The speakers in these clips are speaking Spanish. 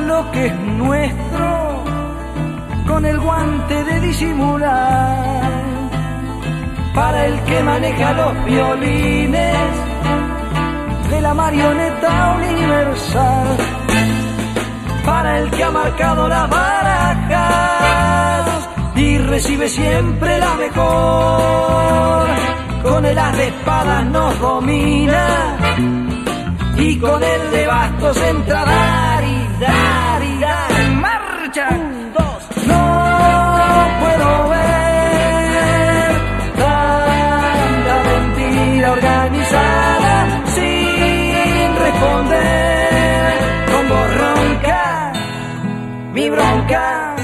lo que es nuestro con el guante de disimular. Para el que maneja los violines de la marioneta universal. Para el que ha marcado las barajas y recibe siempre la mejor. Con el as de espadas nos domina y con el de bastos entra ¡En marcha! Dos, no puedo ver tanta mentira organizada sin responder con voz ronca, mi bronca,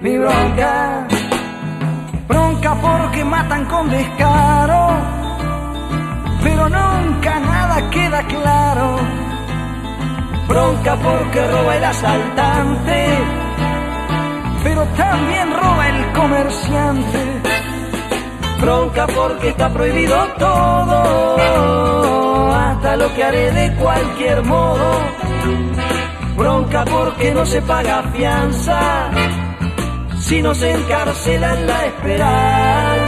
mi bronca. Bronca porque matan con descaro, pero nunca nada queda claro. Bronca porque roba el asaltante, pero también roba el comerciante. Bronca porque está prohibido todo, hasta lo que haré de cualquier modo. Bronca porque no se paga fianza, si no se encarcela en la esperanza.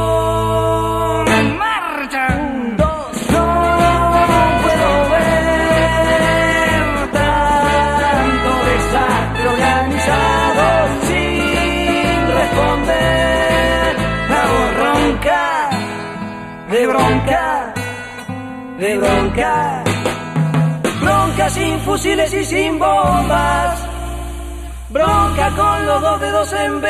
Bronca sin fusiles y sin bombas. Bronca con los dos dedos en B.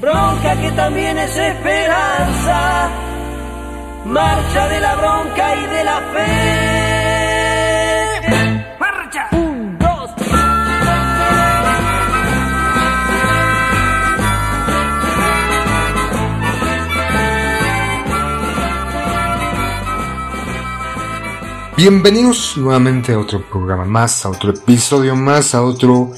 Bronca que también es esperanza. Marcha de la bronca y de la fe. Marcha. Bienvenidos nuevamente a otro programa más, a otro episodio más, a otro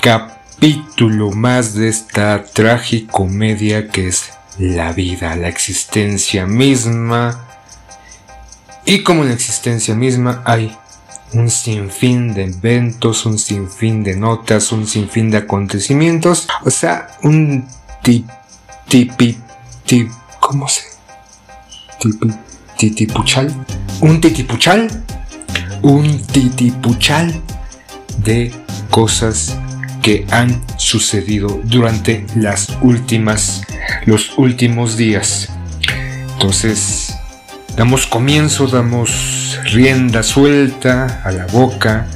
capítulo más de esta tragicomedia que es la vida, la existencia misma. Y como en la existencia misma hay un sinfín de eventos, un sinfín de notas, un sinfín de acontecimientos, o sea, un tip, tipi, tip, ¿cómo se? Tipi, titipuchal, un titipuchal, un titipuchal de cosas que han sucedido durante las últimas, los últimos días. Entonces, damos comienzo, damos rienda suelta a la boca,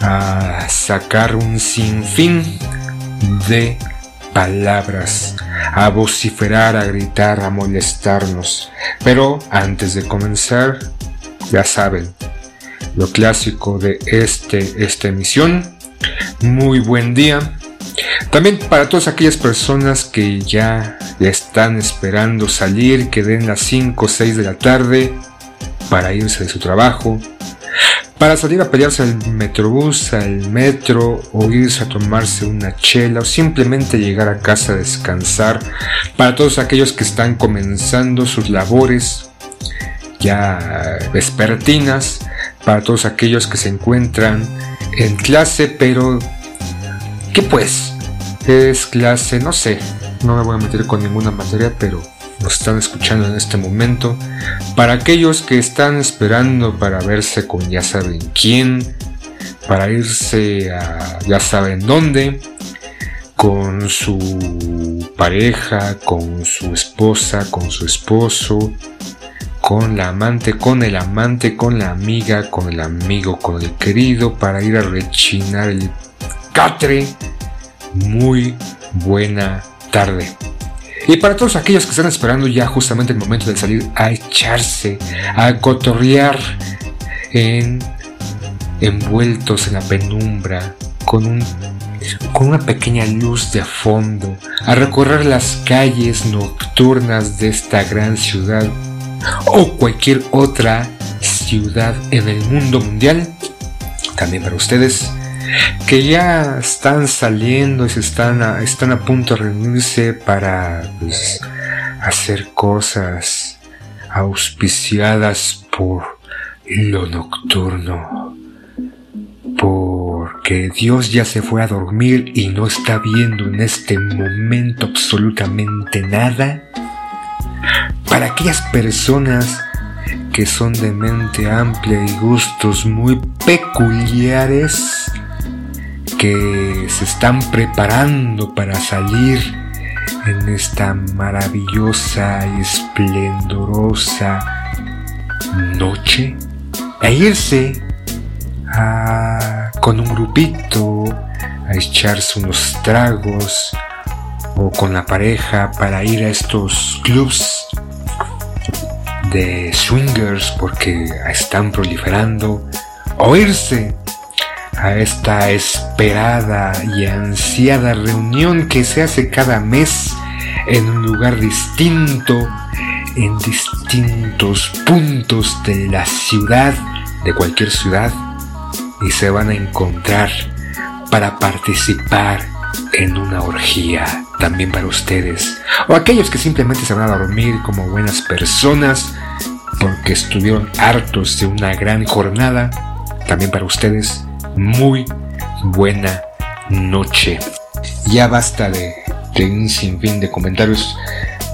a sacar un sinfín de palabras, a vociferar, a gritar, a molestarnos. Pero antes de comenzar, ya saben, lo clásico de este, esta emisión. Muy buen día. También para todas aquellas personas que ya, están esperando salir, que den las 5 o 6 de la tarde para irse de su trabajo, para salir a pelearse al metrobús, al metro, o irse a tomarse una chela, o simplemente llegar a casa a descansar, para todos aquellos que están comenzando sus labores ya vespertinas, para todos aquellos que se encuentran en clase, pero ¿qué pues? Es clase, no sé, no me voy a meter con ninguna materia, pero nos están escuchando en este momento. Para aquellos que están esperando para verse con ya saben quién, para irse a ya saben dónde, con su pareja, con su esposa, con su esposo, con la amante, con el amante, con la amiga, con el amigo, con el querido, para ir a rechinar el catre. Muy buena tarde. Y para todos aquellos que están esperando ya justamente el momento de salir a echarse, a cotorrear en envueltos en la penumbra, con un con una pequeña luz de fondo, a recorrer las calles nocturnas de esta gran ciudad o cualquier otra ciudad en el mundo mundial. También para ustedes que ya están saliendo y se están a, están a punto de reunirse para pues, hacer cosas auspiciadas por lo nocturno. Porque Dios ya se fue a dormir y no está viendo en este momento absolutamente nada. Para aquellas personas que son de mente amplia y gustos muy peculiares, que se están preparando para salir en esta maravillosa y esplendorosa noche e irse con un grupito a echarse unos tragos o con la pareja para ir a estos clubs de swingers porque están proliferando o irse a esta esperada y ansiada reunión que se hace cada mes en un lugar distinto, en distintos puntos de la ciudad, de cualquier ciudad, y se van a encontrar para participar en una orgía también para ustedes, o aquellos que simplemente se van a dormir como buenas personas porque estuvieron hartos de una gran jornada, también para ustedes muy buena noche. Ya basta de, un sinfín de comentarios.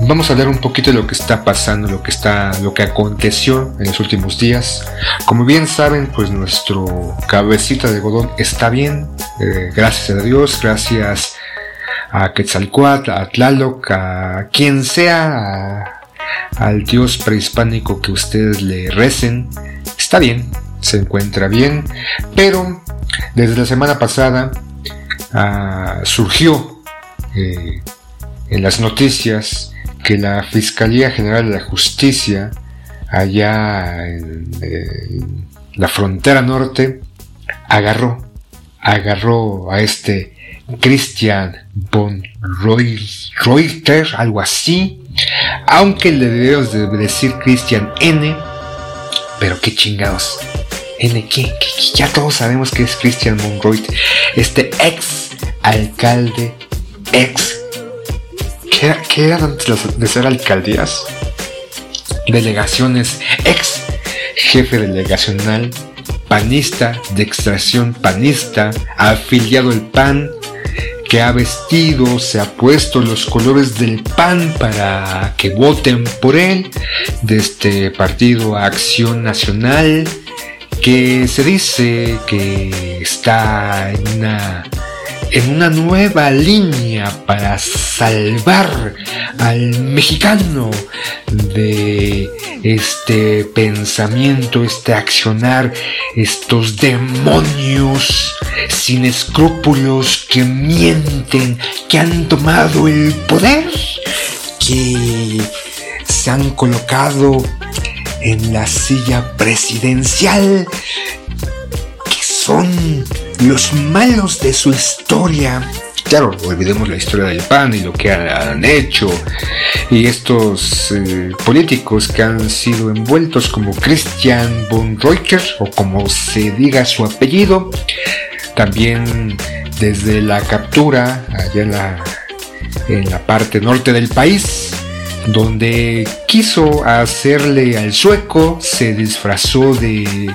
Vamos a hablar un poquito de lo que está pasando, lo que está, lo que aconteció en los últimos días. Como bien saben, pues nuestro cabecita de godón está bien, eh, gracias a Dios, gracias a Quetzalcoatl, a Tlaloc, a quien sea, al Dios prehispánico que ustedes le recen, está bien, se encuentra bien, pero desde la semana pasada ah, surgió eh, en las noticias que la Fiscalía General de la Justicia allá en, la frontera norte agarró agarró a este Christian von Reuter, algo así, aunque le debemos de decir Christian N, pero qué chingados, N, ¿qué? Ya todos sabemos que es Christian Monroy, este ex alcalde, ex. ¿Qué, qué era antes de ser alcaldías? Delegaciones, ex jefe delegacional, panista, de extracción panista, afiliado al PAN, que ha vestido, se ha puesto los colores del PAN para que voten por él, de este partido Acción Nacional, que se dice que está en una, en una nueva línea para salvar al mexicano de este pensamiento, este accionar, estos demonios sin escrúpulos que mienten, que han tomado el poder, que se han colocado en la silla presidencial son los malos de su historia. Claro, olvidemos la historia del PAN y lo que han hecho. Y estos eh, políticos que han sido envueltos como Christian von Reuter o como se diga su apellido. También desde la captura allá en la, en la parte norte del país donde quiso hacerle al sueco, se disfrazó de,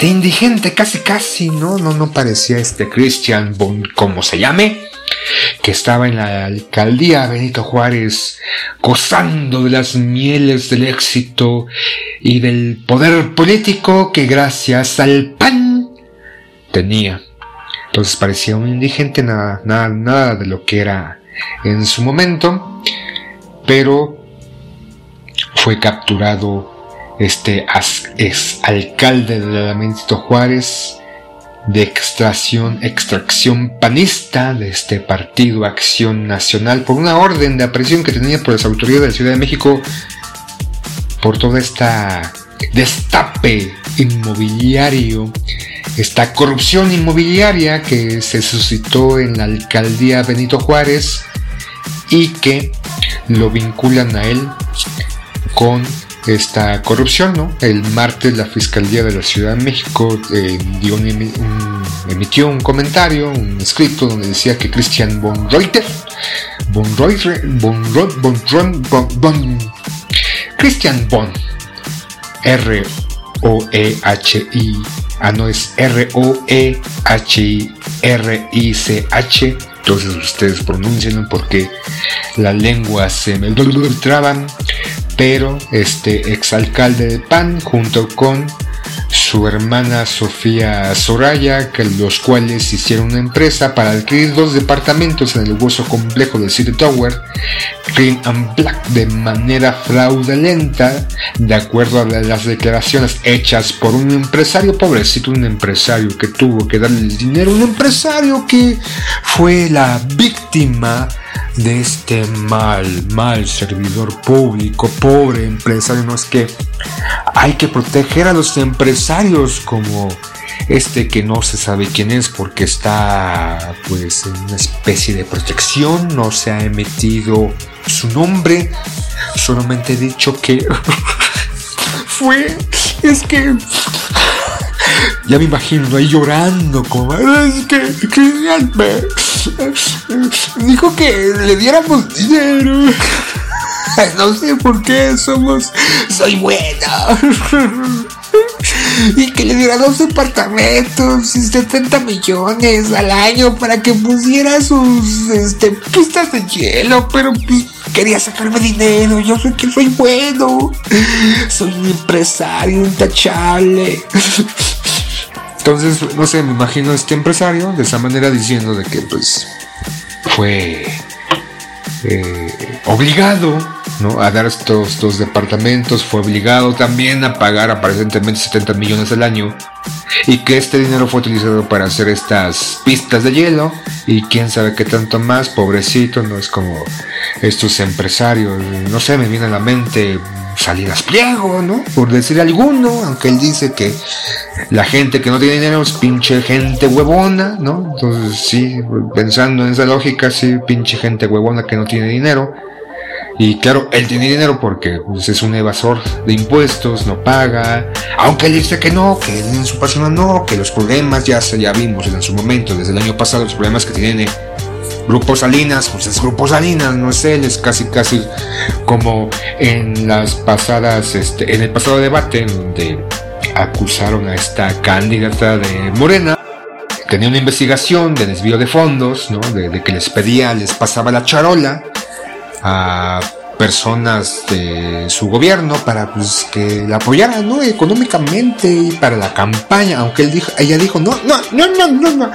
de indigente casi casi, ¿no? No, no parecía este Christian Bon, como se llame, que estaba en la alcaldía Benito Juárez, gozando de las mieles del éxito y del poder político que gracias al pan tenía. Entonces parecía un indigente, nada, nada, nada de lo que era en su momento pero fue capturado este ex alcalde de Benito Juárez de extracción, extracción panista de este partido Acción Nacional por una orden de aprehensión que tenía por las autoridades de la Ciudad de México por toda esta destape inmobiliario, esta corrupción inmobiliaria que se suscitó en la alcaldía Benito Juárez y que lo vinculan a él con esta corrupción, ¿no? El martes la Fiscalía de la Ciudad de México eh, emitió un comentario, un escrito donde decía que Christian von Reuter, von Reuter, von, von, von, Christian von, R-O-E-H-I, ah no es R-O-E-H-I-R-I-C-H, entonces ustedes pronuncian porque la lengua se me traban, pero este exalcalde de PAN junto con su hermana Sofía Soraya, que los cuales hicieron una empresa para adquirir dos departamentos en el hueso complejo del City Tower, Green and Black, de manera fraudulenta, de acuerdo a las declaraciones hechas por un empresario pobrecito, un empresario que tuvo que darle el dinero, un empresario que fue la víctima de este mal, mal servidor público, pobre empresario. No es que hay que proteger a los empresarios como este que no se sabe quién es porque está pues en una especie de protección, no se ha emitido su nombre, solamente he dicho que fue, es que ya me imagino ahí llorando como es que, que dijo que le diéramos dinero. No sé por qué somos. Soy buena. Y que le diera dos departamentos y 70 millones al año para que pusiera sus este, pistas de hielo, pero quería sacarme dinero. Yo sé que soy bueno. Soy un empresario intachable. Entonces, no sé, me imagino este empresario de esa manera diciendo de que pues fue eh, obligado ¿no? a dar estos dos departamentos, fue obligado también a pagar aparentemente 70 millones al año y que este dinero fue utilizado para hacer estas pistas de hielo y quién sabe qué tanto más, pobrecito, no es como estos empresarios, no sé, me viene a la mente Salinas Pliego, ¿no? Por decir alguno, aunque él dice que la gente que no tiene dinero es pinche gente huevona, ¿no? Entonces sí, pensando en esa lógica, sí, pinche gente huevona que no tiene dinero. Y claro, él tiene dinero porque pues, es un evasor de impuestos, no paga. Aunque él dice que no, que en su persona no, que los problemas ya, ya vimos en su momento, desde el año pasado, los problemas que tiene Grupo Salinas, pues es Grupo Salinas, no es él, es casi casi como en las pasadas, este, en el pasado debate donde acusaron a esta candidata de Morena. Tenía una investigación de desvío de fondos, ¿no? de, que les pedía, les pasaba la charola a personas de su gobierno para pues, que la apoyaran ¿no? económicamente y para la campaña, aunque él dijo, ella dijo, no, no, no, no, no, no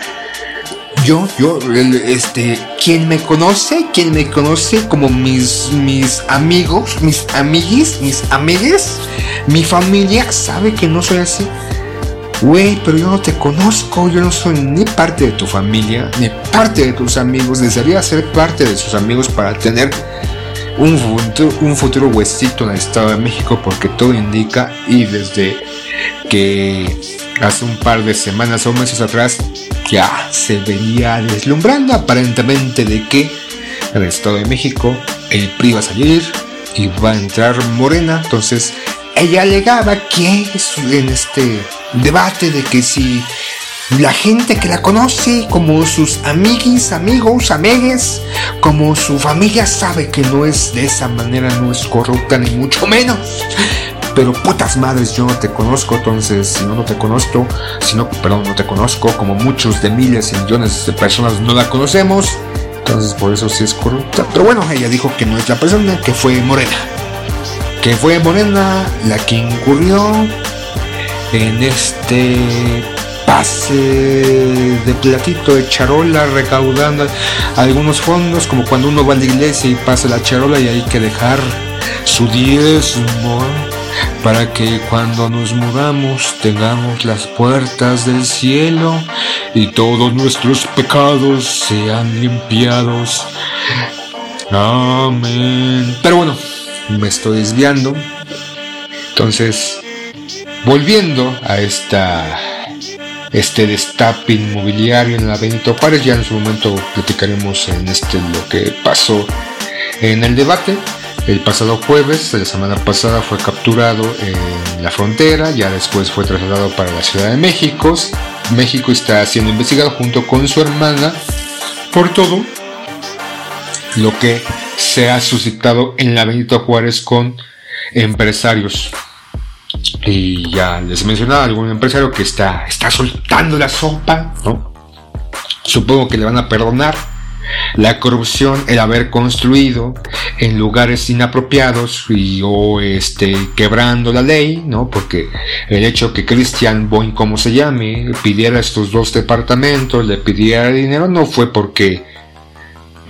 yo, yo, este, quien me conoce, quien me conoce como mis, mis amigos, mis amiguis, mis amigues, mi familia sabe que no soy así. Güey, pero yo no te conozco, yo no soy ni parte de tu familia, ni parte de tus amigos. Desearía ser parte de sus amigos para tener un futuro, un futuro huesito en el Estado de México, porque todo indica, y desde que hace un par de semanas o meses atrás ya se venía deslumbrando aparentemente de que en el Estado de México el PRI va a salir y va a entrar Morena. Entonces ella alegaba que en este debate de que si la gente que la conoce, como sus amiguis, amigos, amegues, como su familia sabe que no es de esa manera, no es corrupta ni mucho menos. Pero putas madres, yo no te conozco, entonces si no, no te conozco, si no, perdón, no te conozco, como muchos de miles y millones de personas no la conocemos, entonces por eso sí es corrupta. Pero bueno, ella dijo que no es la persona, que fue Morena. Que fue Morena la que incurrió en este pase de platito de charola recaudando algunos fondos, como cuando uno va a la iglesia y pasa la charola y hay que dejar su diezmo para que cuando nos mudamos tengamos las puertas del cielo y todos nuestros pecados sean limpiados. Amén. Pero bueno, me estoy desviando. Entonces, volviendo a este destape inmobiliario en la Benito Juárez, ya en su momento platicaremos en este lo que pasó en el debate. El pasado jueves, la semana pasada, fue capturado en la frontera, ya después fue trasladado para la Ciudad de México. México está siendo investigado junto con su hermana por todo lo que se ha suscitado en la Benito Juárez con empresarios. Y ya les mencionaba algún empresario que está, está soltando la sopa, ¿no? Supongo que le van a perdonar la corrupción, el haber construido en lugares inapropiados y o este quebrando la ley, ¿no? Porque el hecho que Christian Boyn, como se llame, pidiera estos dos departamentos, le pidiera dinero, no fue porque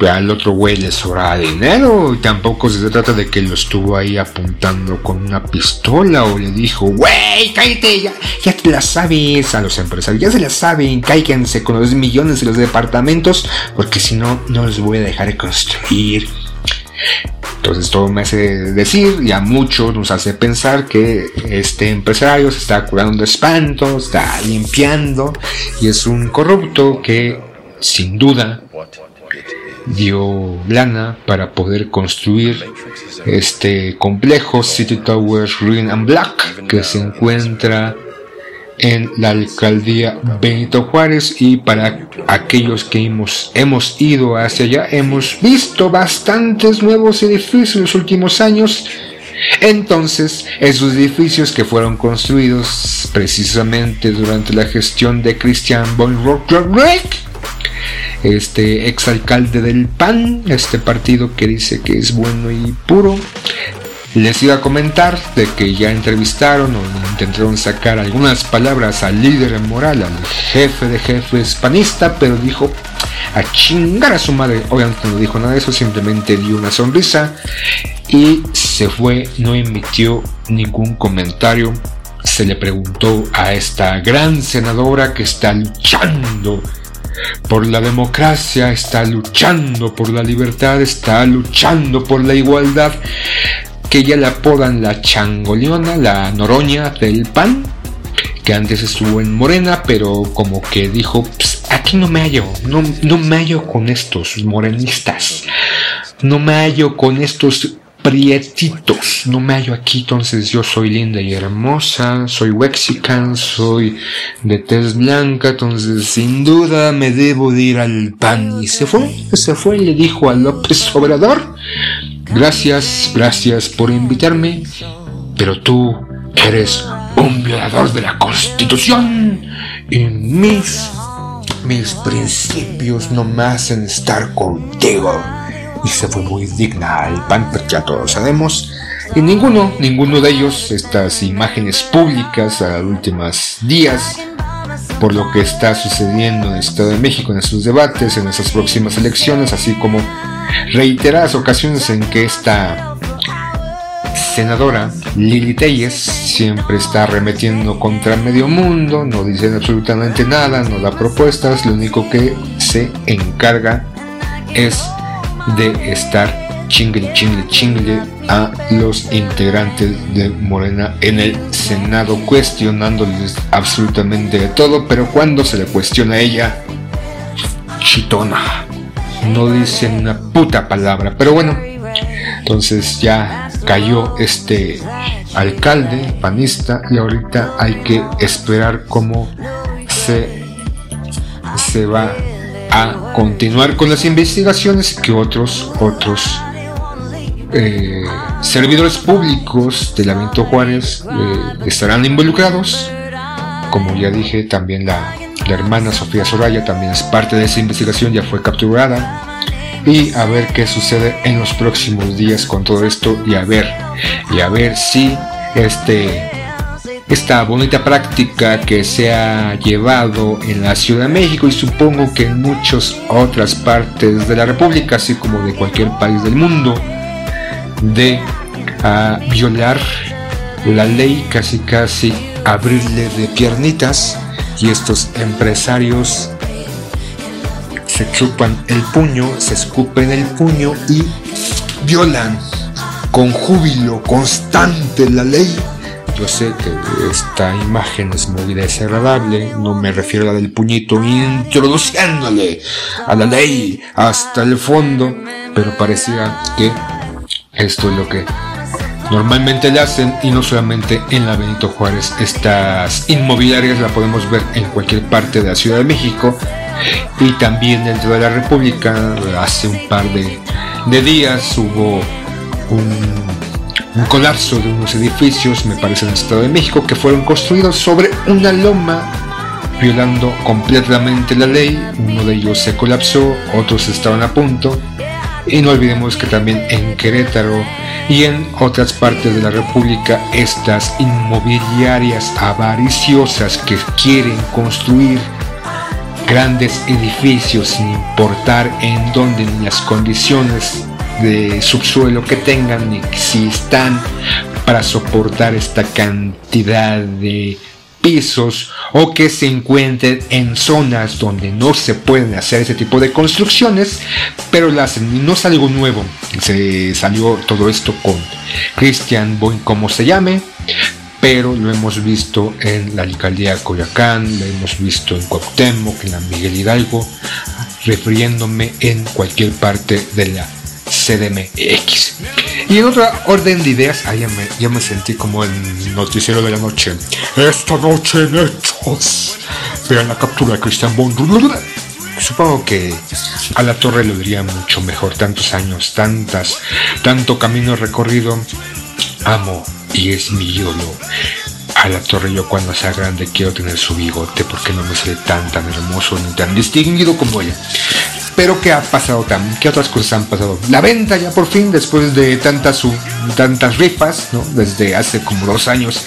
al otro güey le sobraba dinero. Y tampoco se trata de que lo estuvo ahí apuntando con una pistola o le dijo, güey, cállate, ya, ya te la sabes a los empresarios, ya se la saben, cáiganse con los millones de los departamentos, porque si no, no los voy a dejar de construir. Entonces todo me hace decir y a muchos nos hace pensar que este empresario se está curando de espanto, está limpiando y es un corrupto que sin duda dio lana para poder construir este complejo City Towers Green and Black que se encuentra en la alcaldía Benito Juárez. Y para aquellos que hemos, hemos ido hacia allá hemos visto bastantes nuevos edificios en los últimos años. Entonces, esos edificios que fueron construidos precisamente durante la gestión de Christian von este exalcalde del PAN, este partido que dice que es bueno y puro. Les iba a comentar de que ya entrevistaron o intentaron sacar algunas palabras al líder moral, al jefe de jefes panista, pero dijo a chingar a su madre. Obviamente no dijo nada de eso, simplemente dio una sonrisa y se fue, no emitió ningún comentario. Se le preguntó a esta gran senadora que está luchando por la democracia, está luchando por la libertad, está luchando por la igualdad, que ya le apodan la changoleona, la noroña del pan, que antes estuvo en Morena, pero como que dijo, aquí no me hallo, no, no me hallo con estos morenistas, no me hallo con estos prietitos. No me hallo aquí, entonces yo soy linda y hermosa, soy wexican, soy de tez blanca, entonces sin duda me debo de ir al pan. Y se fue, se fue y le dijo a López Obrador, gracias, gracias por invitarme, pero tú eres un violador de la constitución y mis, mis principios no me hacen estar contigo y se fue muy digna al PAN, pero ya todos sabemos. Y ninguno, ninguno de ellos, estas imágenes públicas a los últimos días, por lo que está sucediendo en el Estado de México, en estos debates, en esas próximas elecciones, así como reiteradas ocasiones en que esta senadora Lili Telles siempre está arremetiendo contra medio mundo, no dice absolutamente nada, no da propuestas, lo único que se encarga es de estar chingle, chingle, chingle a los integrantes de Morena en el Senado, cuestionándoles absolutamente de todo, pero cuando se le cuestiona a ella, chitona, no dice una puta palabra, pero bueno, entonces ya cayó este alcalde panista y ahorita hay que esperar cómo se, se va a continuar con las investigaciones que otros otros eh, servidores públicos del la Juárez eh, estarán involucrados. Como ya dije también la, la hermana Sofía Soraya también es parte de esa investigación ya fue capturada. Y a ver qué sucede en los próximos días con todo esto y a ver y a ver si este esta bonita práctica que se ha llevado en la Ciudad de México y supongo que en muchas otras partes de la República, así como de cualquier país del mundo, de ah, violar la ley, casi casi abrirle de piernitas y estos empresarios se chupan el puño, se escupen el puño y violan con júbilo constante la ley. Yo sé que esta imagen es muy desagradable, no me refiero a la del puñito introduciéndole a la ley hasta el fondo, pero parecía que esto es lo que normalmente le hacen y no solamente en la Benito Juárez. Estas inmobiliarias la podemos ver en cualquier parte de la Ciudad de México y también dentro de la República. Hace un par de, de días hubo un, colapso de unos edificios, me parece en el Estado de México, que fueron construidos sobre una loma violando completamente la ley. Uno de ellos se colapsó, otros estaban a punto. Y no olvidemos que también en Querétaro y en otras partes de la República estas inmobiliarias avariciosas que quieren construir grandes edificios sin importar en dónde ni las condiciones de subsuelo que tengan están para soportar esta cantidad de pisos o que se encuentren en zonas donde no se pueden hacer ese tipo de construcciones, pero las no es algo nuevo. Se salió todo esto con Christian Boy, como se llame, pero lo hemos visto en la alcaldía de Coyacán, lo hemos visto en Cuauhtémoc, en la Miguel Hidalgo, refiriéndome en cualquier parte de la CDMX. Y en otra orden de ideas, ah, ya, me, sentí como el noticiero de la noche. Esta noche en Hechos. Vean la captura de Christian Bond. Supongo que a la torre lo diría mucho mejor. Tantos años, tantas, tanto camino recorrido. Amo y es mi ídolo. A la torre yo cuando sea grande quiero tener su bigote porque no me sale tan tan hermoso ni tan distinguido como ella. Pero ¿qué ha pasado también? ¿Qué otras cosas han pasado? La venta ya por fin, después de tantas, tantas rifas, ¿no? Desde hace como dos años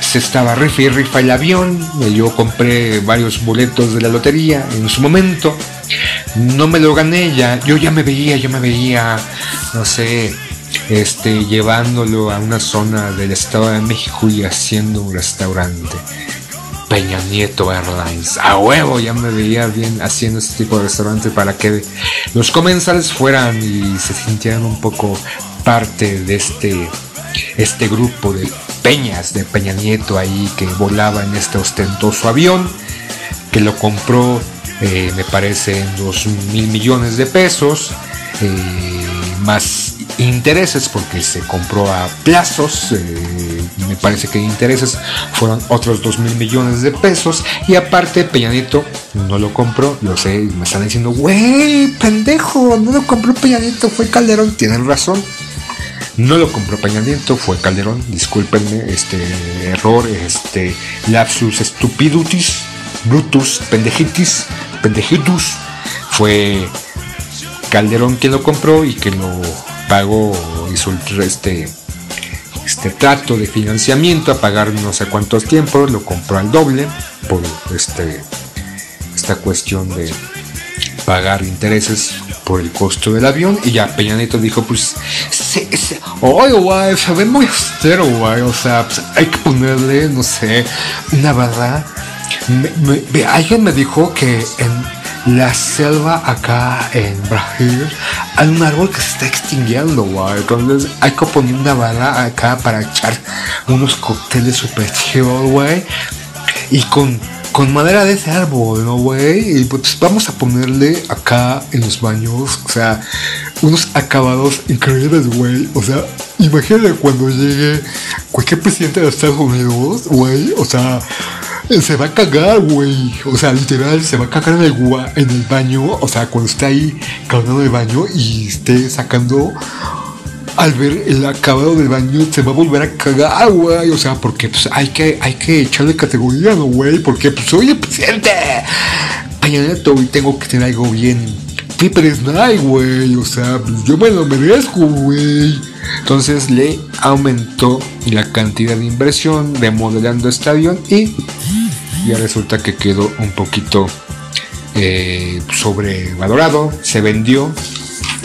se estaba rifa y rifa el avión. Yo compré varios boletos de la lotería en su momento. No me lo gané ya. Yo ya me veía, yo me veía, no sé, este, llevándolo a una zona del Estado de México y haciendo un restaurante. Peña Nieto Airlines. A huevo, ya me veía bien haciendo este tipo de restaurante para que los comensales fueran y se sintieran un poco parte de este, este grupo de peñas de Peña Nieto ahí que volaba en este ostentoso avión que lo compró eh, me parece en dos mil millones de pesos eh, más intereses porque se compró a plazos, eh, me parece que intereses fueron otros 2 mil millones de pesos y aparte Peñanito no lo compró, lo sé, me están diciendo, güey, pendejo, no lo compró Peñanito, fue Calderón, tienen razón. No lo compró Peñanito, fue Calderón, discúlpenme, este error, este lapsus stupidutis, brutus, pendejitis, pendejitus, fue Calderón quien lo compró y que lo pagó, hizo este, este trato de financiamiento a pagar no sé cuántos tiempos, lo compró al doble por este, esta cuestión de pagar intereses por el costo del avión. Y ya Peña Nieto dijo pues oye guay se ve muy austero guay o sea pues, hay que ponerle no sé una verdad alguien me dijo que en la selva acá en Brasil hay un árbol que se está extinguiendo, güey. Entonces hay que poner una bala acá para echar unos cócteles super chill, güey. Y con, con madera de ese árbol, ¿no, güey? Y pues vamos a ponerle acá en los baños, o sea, unos acabados increíbles, güey. O sea, imagínate cuando llegue cualquier presidente de Estados Unidos, güey. O sea, se va a cagar, güey. O sea, literal, se va a cagar en el, en el baño. O sea, cuando esté ahí cagando el baño y esté sacando. Al ver el acabado del baño, se va a volver a cagar, güey. O sea, porque pues, hay, que, hay que echarle categoría, ¿no, güey? Porque, pues, oye, presidente, Neto, y tengo que tener algo bien Flipper Night, güey. O sea, pues, yo me lo merezco, güey. Entonces le aumentó la cantidad de inversión remodelando avión y ya resulta que quedó un poquito eh, sobrevalorado. Se vendió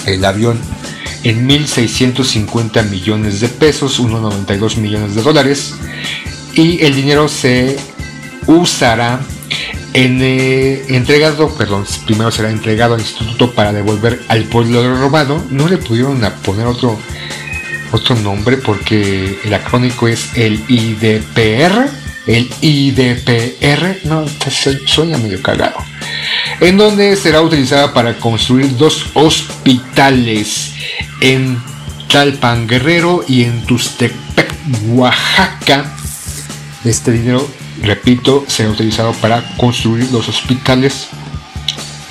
el avión en 1.650 millones de pesos, 1.92 millones de dólares. Y el dinero se usará en, eh, entregado, perdón, primero será entregado al instituto para devolver al pueblo robado. No le pudieron poner otro, otro nombre porque el acrónico es el IDPR. El IDPR, no, suena medio cagado. En donde será utilizada para construir dos hospitales en Talpan Guerrero y en Tustepec, Oaxaca. Este dinero repito, se ha utilizado para construir los hospitales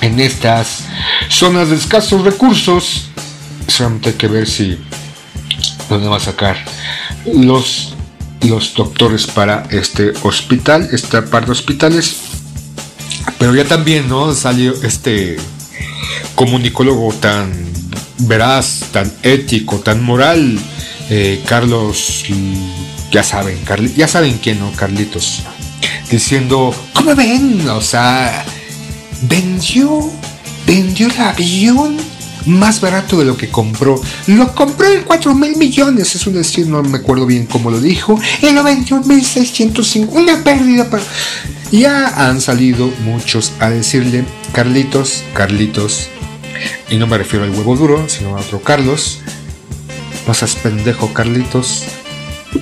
en estas zonas de escasos recursos. Solamente hay que ver si dónde va a sacar los, los doctores para este hospital, esta par de hospitales. Pero ya también, ¿no? Salió este comunicólogo tan veraz, tan ético, tan moral, eh, Carlos, ya saben, ya saben quién, ¿no? Carlitos diciendo, ¿cómo ven? O sea, vendió, vendió el avión más barato de lo que compró. Lo compró en 4 mil millones, es un decir, no me acuerdo bien cómo lo dijo, en 1605, una pérdida para... Ya han salido muchos a decirle, Carlitos, Carlitos, y no me refiero al huevo duro, sino a otro Carlos, no seas pendejo, Carlitos,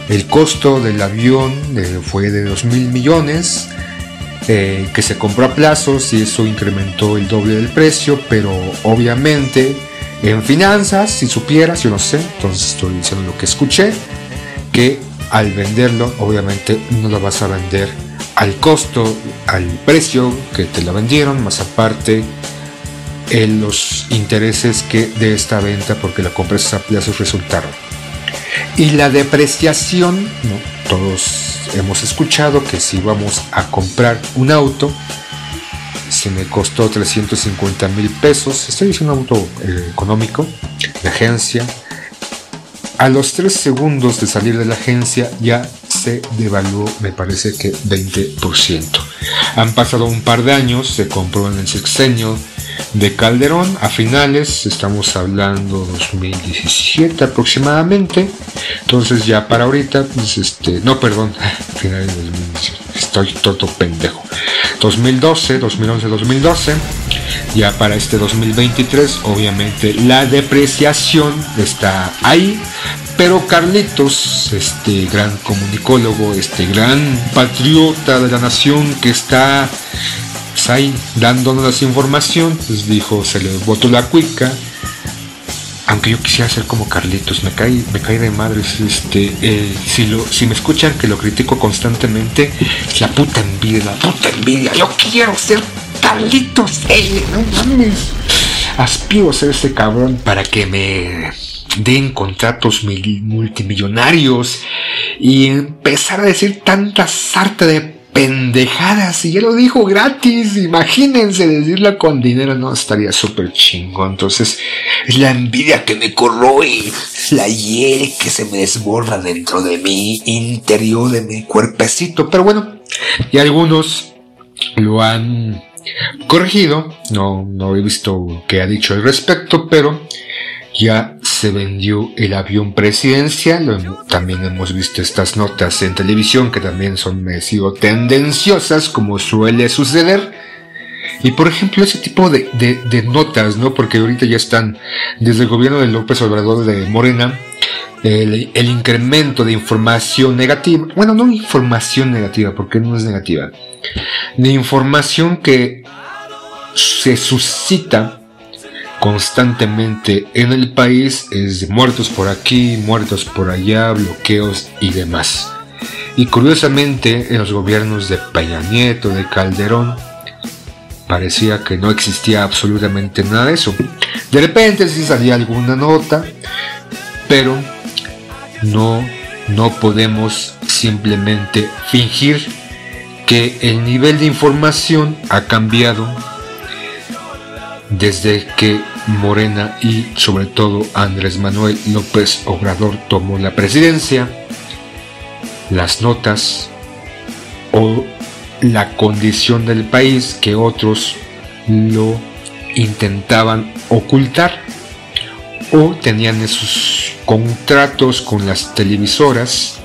el costo del avión eh, fue de 2 mil millones, eh, que se compró a plazos y eso incrementó el doble del precio, pero obviamente en finanzas, si supieras, yo no sé, entonces estoy diciendo lo que escuché, que al venderlo obviamente no lo vas a vender al costo, al precio que te la vendieron, más aparte en los intereses que de esta venta porque la compras a plazos resultaron. Y la depreciación, ¿no? Todos hemos escuchado que si vamos a comprar un auto, se me costó 350 mil pesos, estoy diciendo un auto eh, económico, de agencia, a los 3 segundos de salir de la agencia ya se devaluó, me parece que 20%. Han pasado un par de años, se compró en el sexenio de Calderón a finales, estamos hablando 2017 aproximadamente. Entonces ya para ahorita, pues este, no, perdón, finales de 2017, estoy todo pendejo. 2012, 2011, 2012. Ya para este 2023, obviamente la depreciación está ahí, pero Carlitos, este gran comunicólogo, este gran patriota de la nación que está pues ahí dándonos información, pues dijo, se le botó la cuica. Aunque yo quisiera ser como Carlitos, me cae, me cae de madres, este, si lo, si me escuchan que lo critico constantemente, la puta envidia, la puta envidia, yo quiero ser Carlitos, eh, no mames. Aspiro a ser ese cabrón para que me den contratos multimillonarios y empezar a decir tanta sarta de pendejadas. Y ya lo dijo gratis. Imagínense decirlo con dinero. No, estaría súper chingo. Entonces, es la envidia que me corroe. La hiel que se me desborda dentro de mi interior, de mi cuerpecito. Pero bueno, y algunos lo han corregido. No, no he visto qué ha dicho al respecto, pero ya se vendió el avión presidencial. También hemos visto estas notas en televisión que también son medio tendenciosas como suele suceder. Y por ejemplo, ese tipo de, notas, ¿no? Porque ahorita ya están desde el gobierno de López Obrador de Morena, el, el, incremento de información negativa, bueno, no información negativa, porque no es negativa, de información que se suscita constantemente en el país es muertos por aquí, muertos por allá, bloqueos y demás. Y curiosamente en los gobiernos de Peña Nieto, de Calderón, parecía que no existía absolutamente nada de eso. De repente sí salía alguna nota, pero no, no podemos simplemente fingir que el nivel de información ha cambiado desde que Morena y sobre todo Andrés Manuel López Obrador tomó la presidencia, las notas o la condición del país que otros lo intentaban ocultar o tenían esos contratos con las televisoras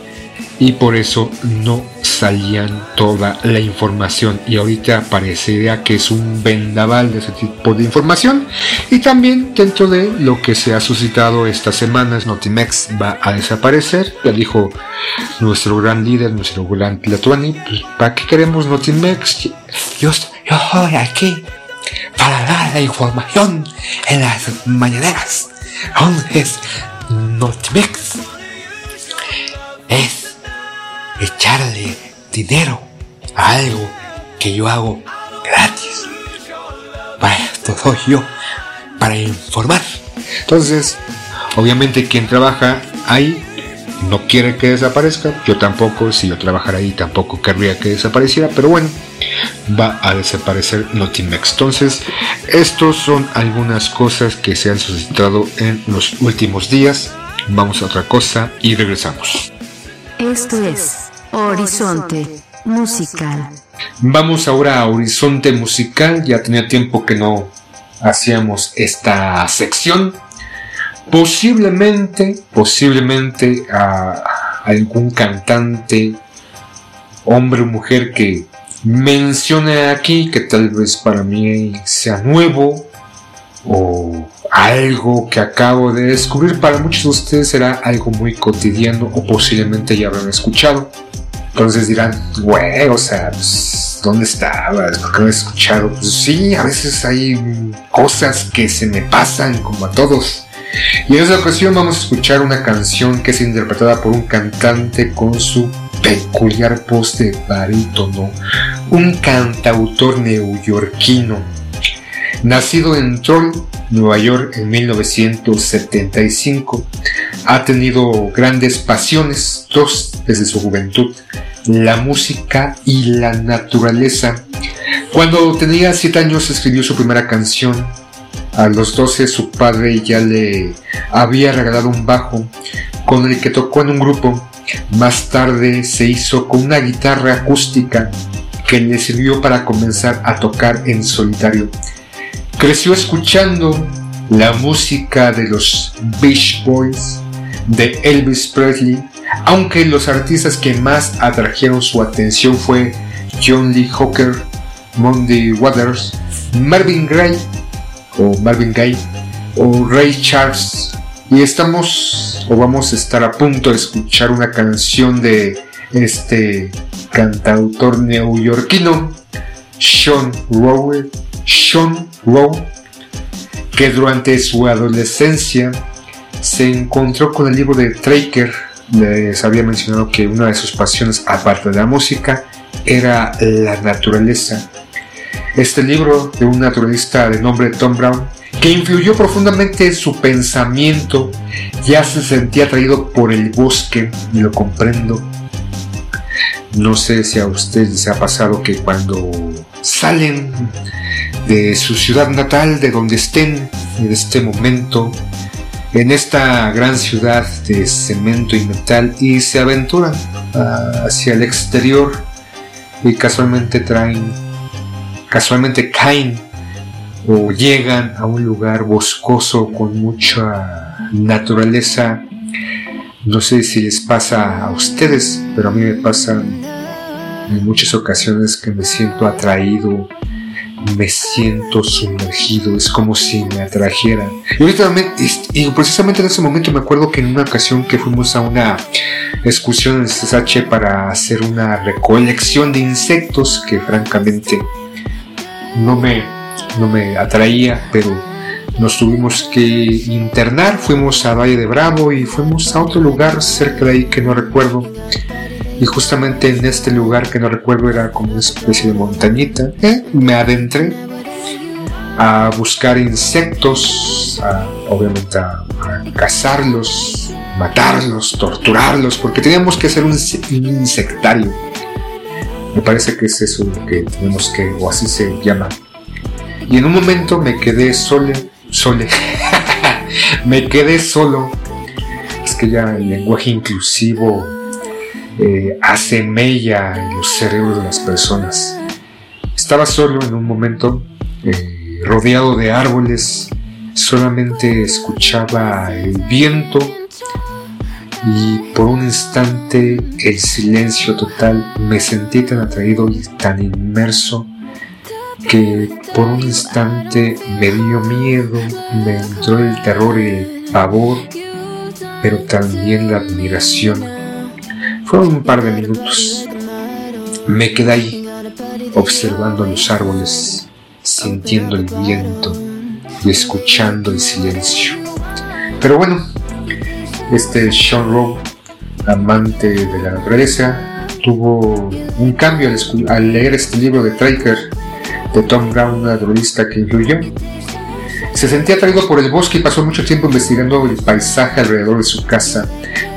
y por eso no salían toda la información y ahorita parecería que es un vendaval de ese tipo de información y también dentro de lo que se ha suscitado estas semanas Notimex va a desaparecer ya dijo nuestro gran líder nuestro gran Platuani pues, ¿para qué queremos Notimex? yo, yo estoy aquí para dar la información en las mañaneras entonces Notimex es echarle dinero a algo que yo hago gratis. Para esto soy yo, para informar. Entonces, obviamente quien trabaja ahí no quiere que desaparezca. Yo tampoco, si yo trabajara ahí tampoco querría que desapareciera, pero bueno, va a desaparecer Notimex. Entonces, estos son algunas cosas que se han suscitado en los últimos días. Vamos a otra cosa y regresamos. Esto es Horizonte Musical. Vamos ahora a Horizonte Musical. Ya tenía tiempo que no hacíamos esta sección. Posiblemente, posiblemente a algún cantante, hombre o mujer que mencione aquí, que tal vez para mí sea nuevo o algo que acabo de descubrir para muchos de ustedes será algo muy cotidiano o posiblemente ya habrán escuchado. Entonces dirán, güey, o sea, pues, ¿dónde estabas? ¿Por qué no he escuchado? Pues sí, a veces hay cosas que se me pasan como a todos. Y en esta ocasión vamos a escuchar una canción que es interpretada por un cantante con su peculiar voz de barítono, un cantautor neoyorquino Nacido en Troll, Nueva York en 1975, ha tenido grandes pasiones, dos desde su juventud, la música y la naturaleza. Cuando tenía 7 años escribió su primera canción. A los 12 su padre ya le había regalado un bajo con el que tocó en un grupo. Más tarde se hizo con una guitarra acústica que le sirvió para comenzar a tocar en solitario. Creció escuchando la música de los Beach Boys, de Elvis Presley, aunque los artistas que más atrajeron su atención fue John Lee Hooker, Monday Waters, Marvin Gaye o Marvin Gaye o Ray Charles. Y estamos o vamos a estar a punto de escuchar una canción de este cantautor neoyorquino, Sean Rowe, Sean Rowe, que durante su adolescencia se encontró con el libro de Traker. Les había mencionado que una de sus pasiones, aparte de la música, era la naturaleza. Este libro de un naturalista de nombre Tom Brown, que influyó profundamente en su pensamiento, ya se sentía atraído por el bosque, y lo comprendo. No sé si a ustedes les ha pasado que cuando salen de su ciudad natal, de donde estén en este momento, en esta gran ciudad de cemento y metal y se aventuran ah, hacia el exterior y casualmente traen, casualmente caen o llegan a un lugar boscoso con mucha naturaleza. No sé si les pasa a ustedes, pero a mí me pasa en muchas ocasiones que me siento atraído me siento sumergido, es como si me atrajeran. Y, precisamente en ese momento me acuerdo que en una ocasión que fuimos a una excursión en el CSH para hacer una recolección de insectos que francamente no me, no me atraía, pero nos tuvimos que internar, fuimos a Valle de Bravo y fuimos a otro lugar cerca de ahí que no recuerdo y justamente en este lugar que no recuerdo era como una especie de montañita, ¿eh? me adentré a buscar insectos, obviamente a, cazarlos, matarlos, torturarlos, porque teníamos que hacer un, insectario. Me parece que es eso lo que tenemos que, o así se llama. Y en un momento me quedé solo, sole, me quedé solo. Es que ya el lenguaje inclusivo eh, hace mella en los cerebros de las personas. Estaba solo en un momento, eh, rodeado de árboles, solamente escuchaba el viento y por un instante el silencio total me sentí tan atraído y tan inmerso que por un instante me dio miedo, me entró el terror y el pavor, pero también la admiración fueron un par de minutos. Me quedé ahí, observando los árboles, sintiendo el viento y escuchando el silencio. Pero bueno, este Sean Rowe, amante de la naturaleza, tuvo un cambio al, leer este libro de Traker de Tom Brown, naturalista que influyó. Se sentía atraído por el bosque y pasó mucho tiempo investigando el paisaje alrededor de su casa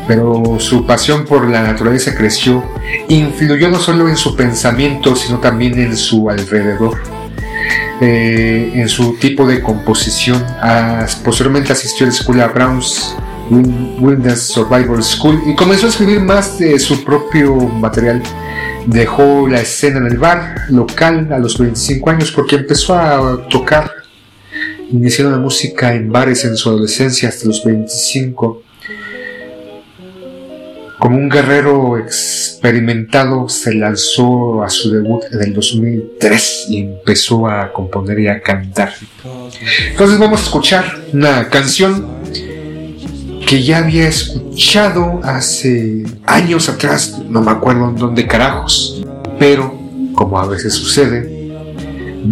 pero su pasión por la naturaleza creció, influyó no solo en su pensamiento, sino también en su alrededor, eh, en su tipo de composición. posteriormente asistió a la escuela Browns Wilderness Survival School y comenzó a escribir más de su propio material. Dejó la escena en el bar local a los 25 años porque empezó a tocar, iniciando la música en bares en su adolescencia hasta los 25 como un guerrero experimentado, se lanzó a su debut en el 2003 y empezó a componer y a cantar. Entonces vamos a escuchar una canción que ya había escuchado hace años atrás, no me acuerdo en dónde carajos, pero como a veces sucede,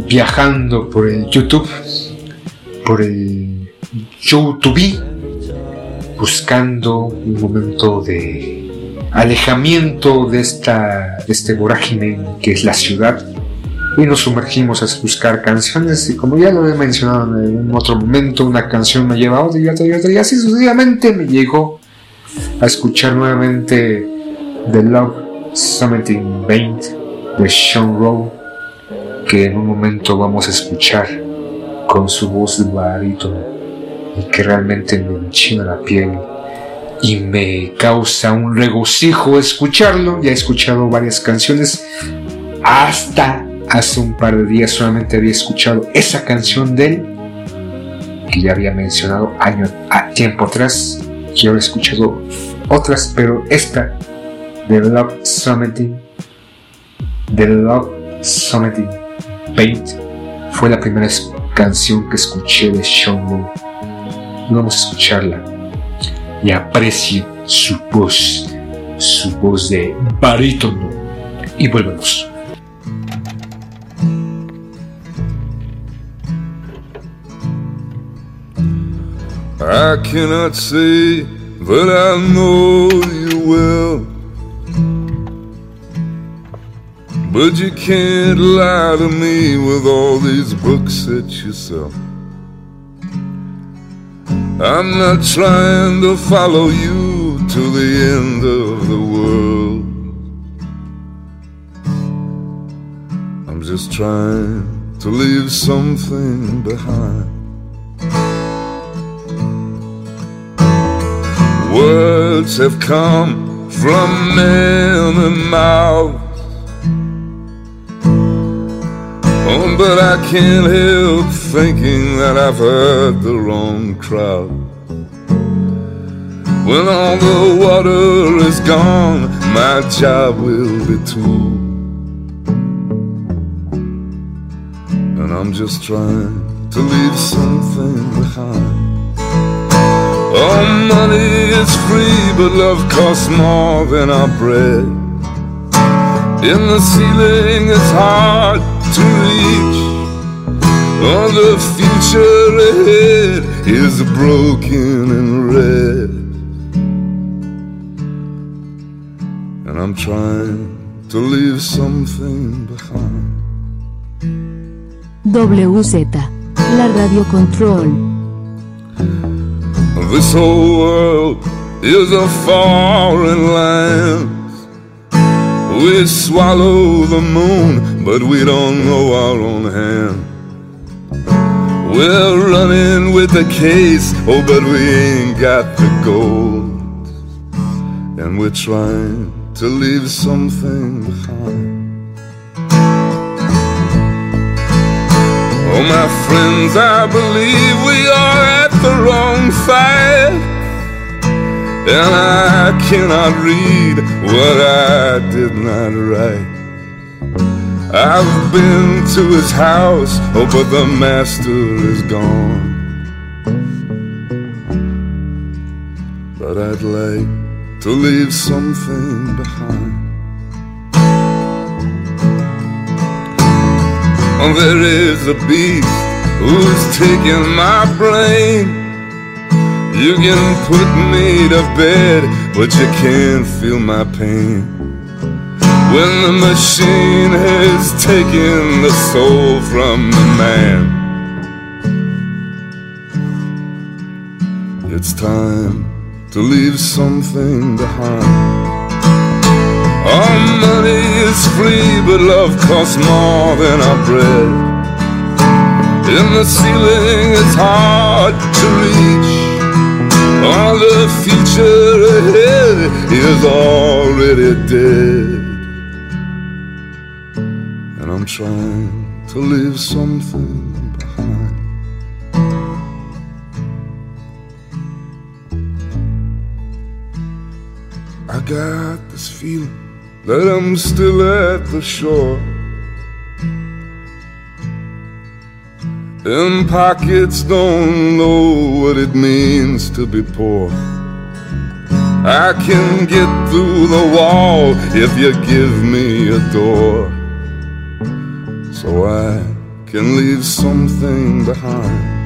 viajando por el YouTube, por el YouTube, buscando un momento de alejamiento de, esta, de este vorágine que es la ciudad. Y nos sumergimos a buscar canciones y como ya lo he mencionado en otro momento, una canción me lleva a otra y otra y otra y así sucesivamente me llegó a escuchar nuevamente The Love Summiting Paint de Sean Rowe que en un momento vamos a escuchar con su voz de barítono y que realmente me enchina la piel y me causa un regocijo escucharlo. Ya he escuchado varias canciones. Hasta hace un par de días solamente había escuchado esa canción de él, que ya había mencionado año a tiempo atrás. Y ahora he escuchado otras, pero esta de Love Summiting, de Love Summiting Paint, fue la primera canción que escuché de Sean Vamos a escucharla y aprecie su voz, su voz de barítono. Y volvemos. I cannot say that I know you will. But you can't lie to me with all these books that you sell. I'm not trying to follow you to the end of the world. I'm just trying to leave something behind. Words have come from many mouths. But I can't help thinking that I've heard the wrong crowd. When all the water is gone, my job will be too. And I'm just trying to leave something behind. Oh, money is free, but love costs more than our bread. In the ceiling, it's hard to reach. Oh, the future ahead is broken and red. And I'm trying to leave something behind. WZ, la radio control. This whole world is a foreign land. We swallow the moon, but we don't know our own hand. We're running with the case, oh, but we ain't got the gold. And we're trying to leave something behind. Oh, my friends, I believe we are at the wrong fight. And I cannot read what I did not write. I've been to his house, oh, but the master is gone. But I'd like to leave something behind. Oh, there is a beast who's taking my brain. You can put me to bed, but you can't feel my pain. When the machine has taken the soul from the man, it's time to leave something behind. Our money is free, but love costs more than our bread. In the ceiling, it's hard to reach. All the future ahead is already dead. And I'm trying to leave something behind. I got this feeling that I'm still at the shore. And pockets don't know what it means to be poor. I can get through the wall if you give me a door. So I can leave something behind.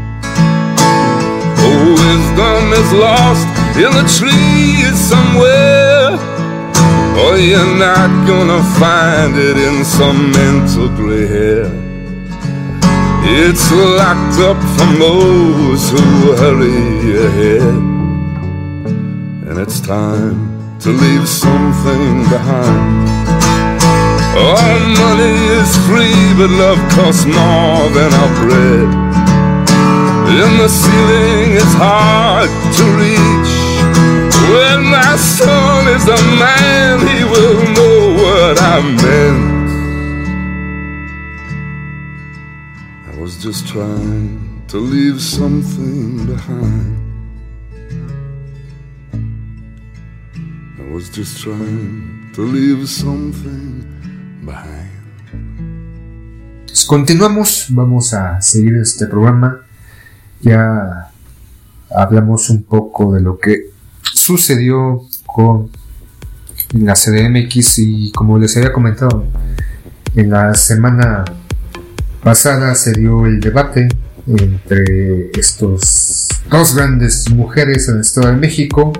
Oh, wisdom is lost in the trees somewhere. Oh, you're not gonna find it in some mental gray hair. It's locked up for those who hurry ahead. And it's time to leave something behind. All money is free, but love costs more than our bread. And the ceiling is hard to reach. When my son is a man, he will know what I meant. Just trying to leave something behind. I was just trying to leave something behind. Pues continuamos, vamos a seguir este programa. Ya hablamos un poco de lo que sucedió con la CDMX y como les había comentado, en la semana pasada se dio el debate entre estos dos grandes mujeres en el Estado de México,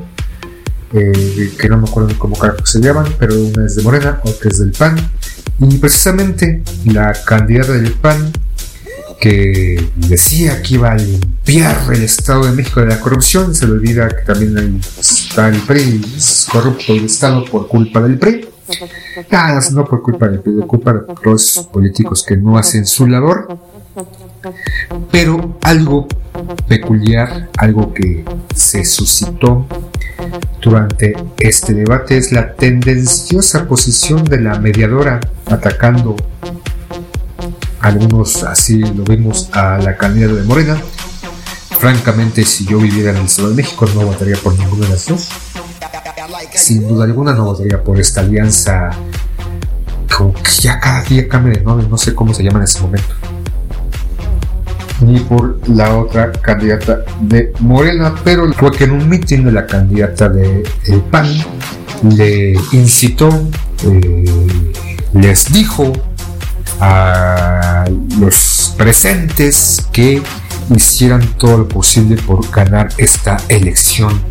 eh, que no me acuerdo cómo se llaman, pero una es de Morena, otra es del PAN, y precisamente la candidata del PAN que decía que iba a limpiar el Estado de México de la corrupción, se le olvida que también está el PRI, es corrupto el Estado por culpa del PRI. Nada, no por culpa por culpa de los políticos que no hacen su labor. Pero algo peculiar, algo que se suscitó durante este debate es la tendenciosa posición de la mediadora atacando algunos así lo vemos a la candidata de Morena. Francamente, si yo viviera en el Estado de México, no votaría por ninguna de las dos. Sin duda alguna, no votaría por esta alianza como que ya cada día cambia de nombre, no sé cómo se llama en ese momento. ni por la otra candidata de Morena, pero fue que en un mitin de la candidata de el PAN le incitó, eh, les dijo a los presentes que hicieran todo lo posible por ganar esta elección.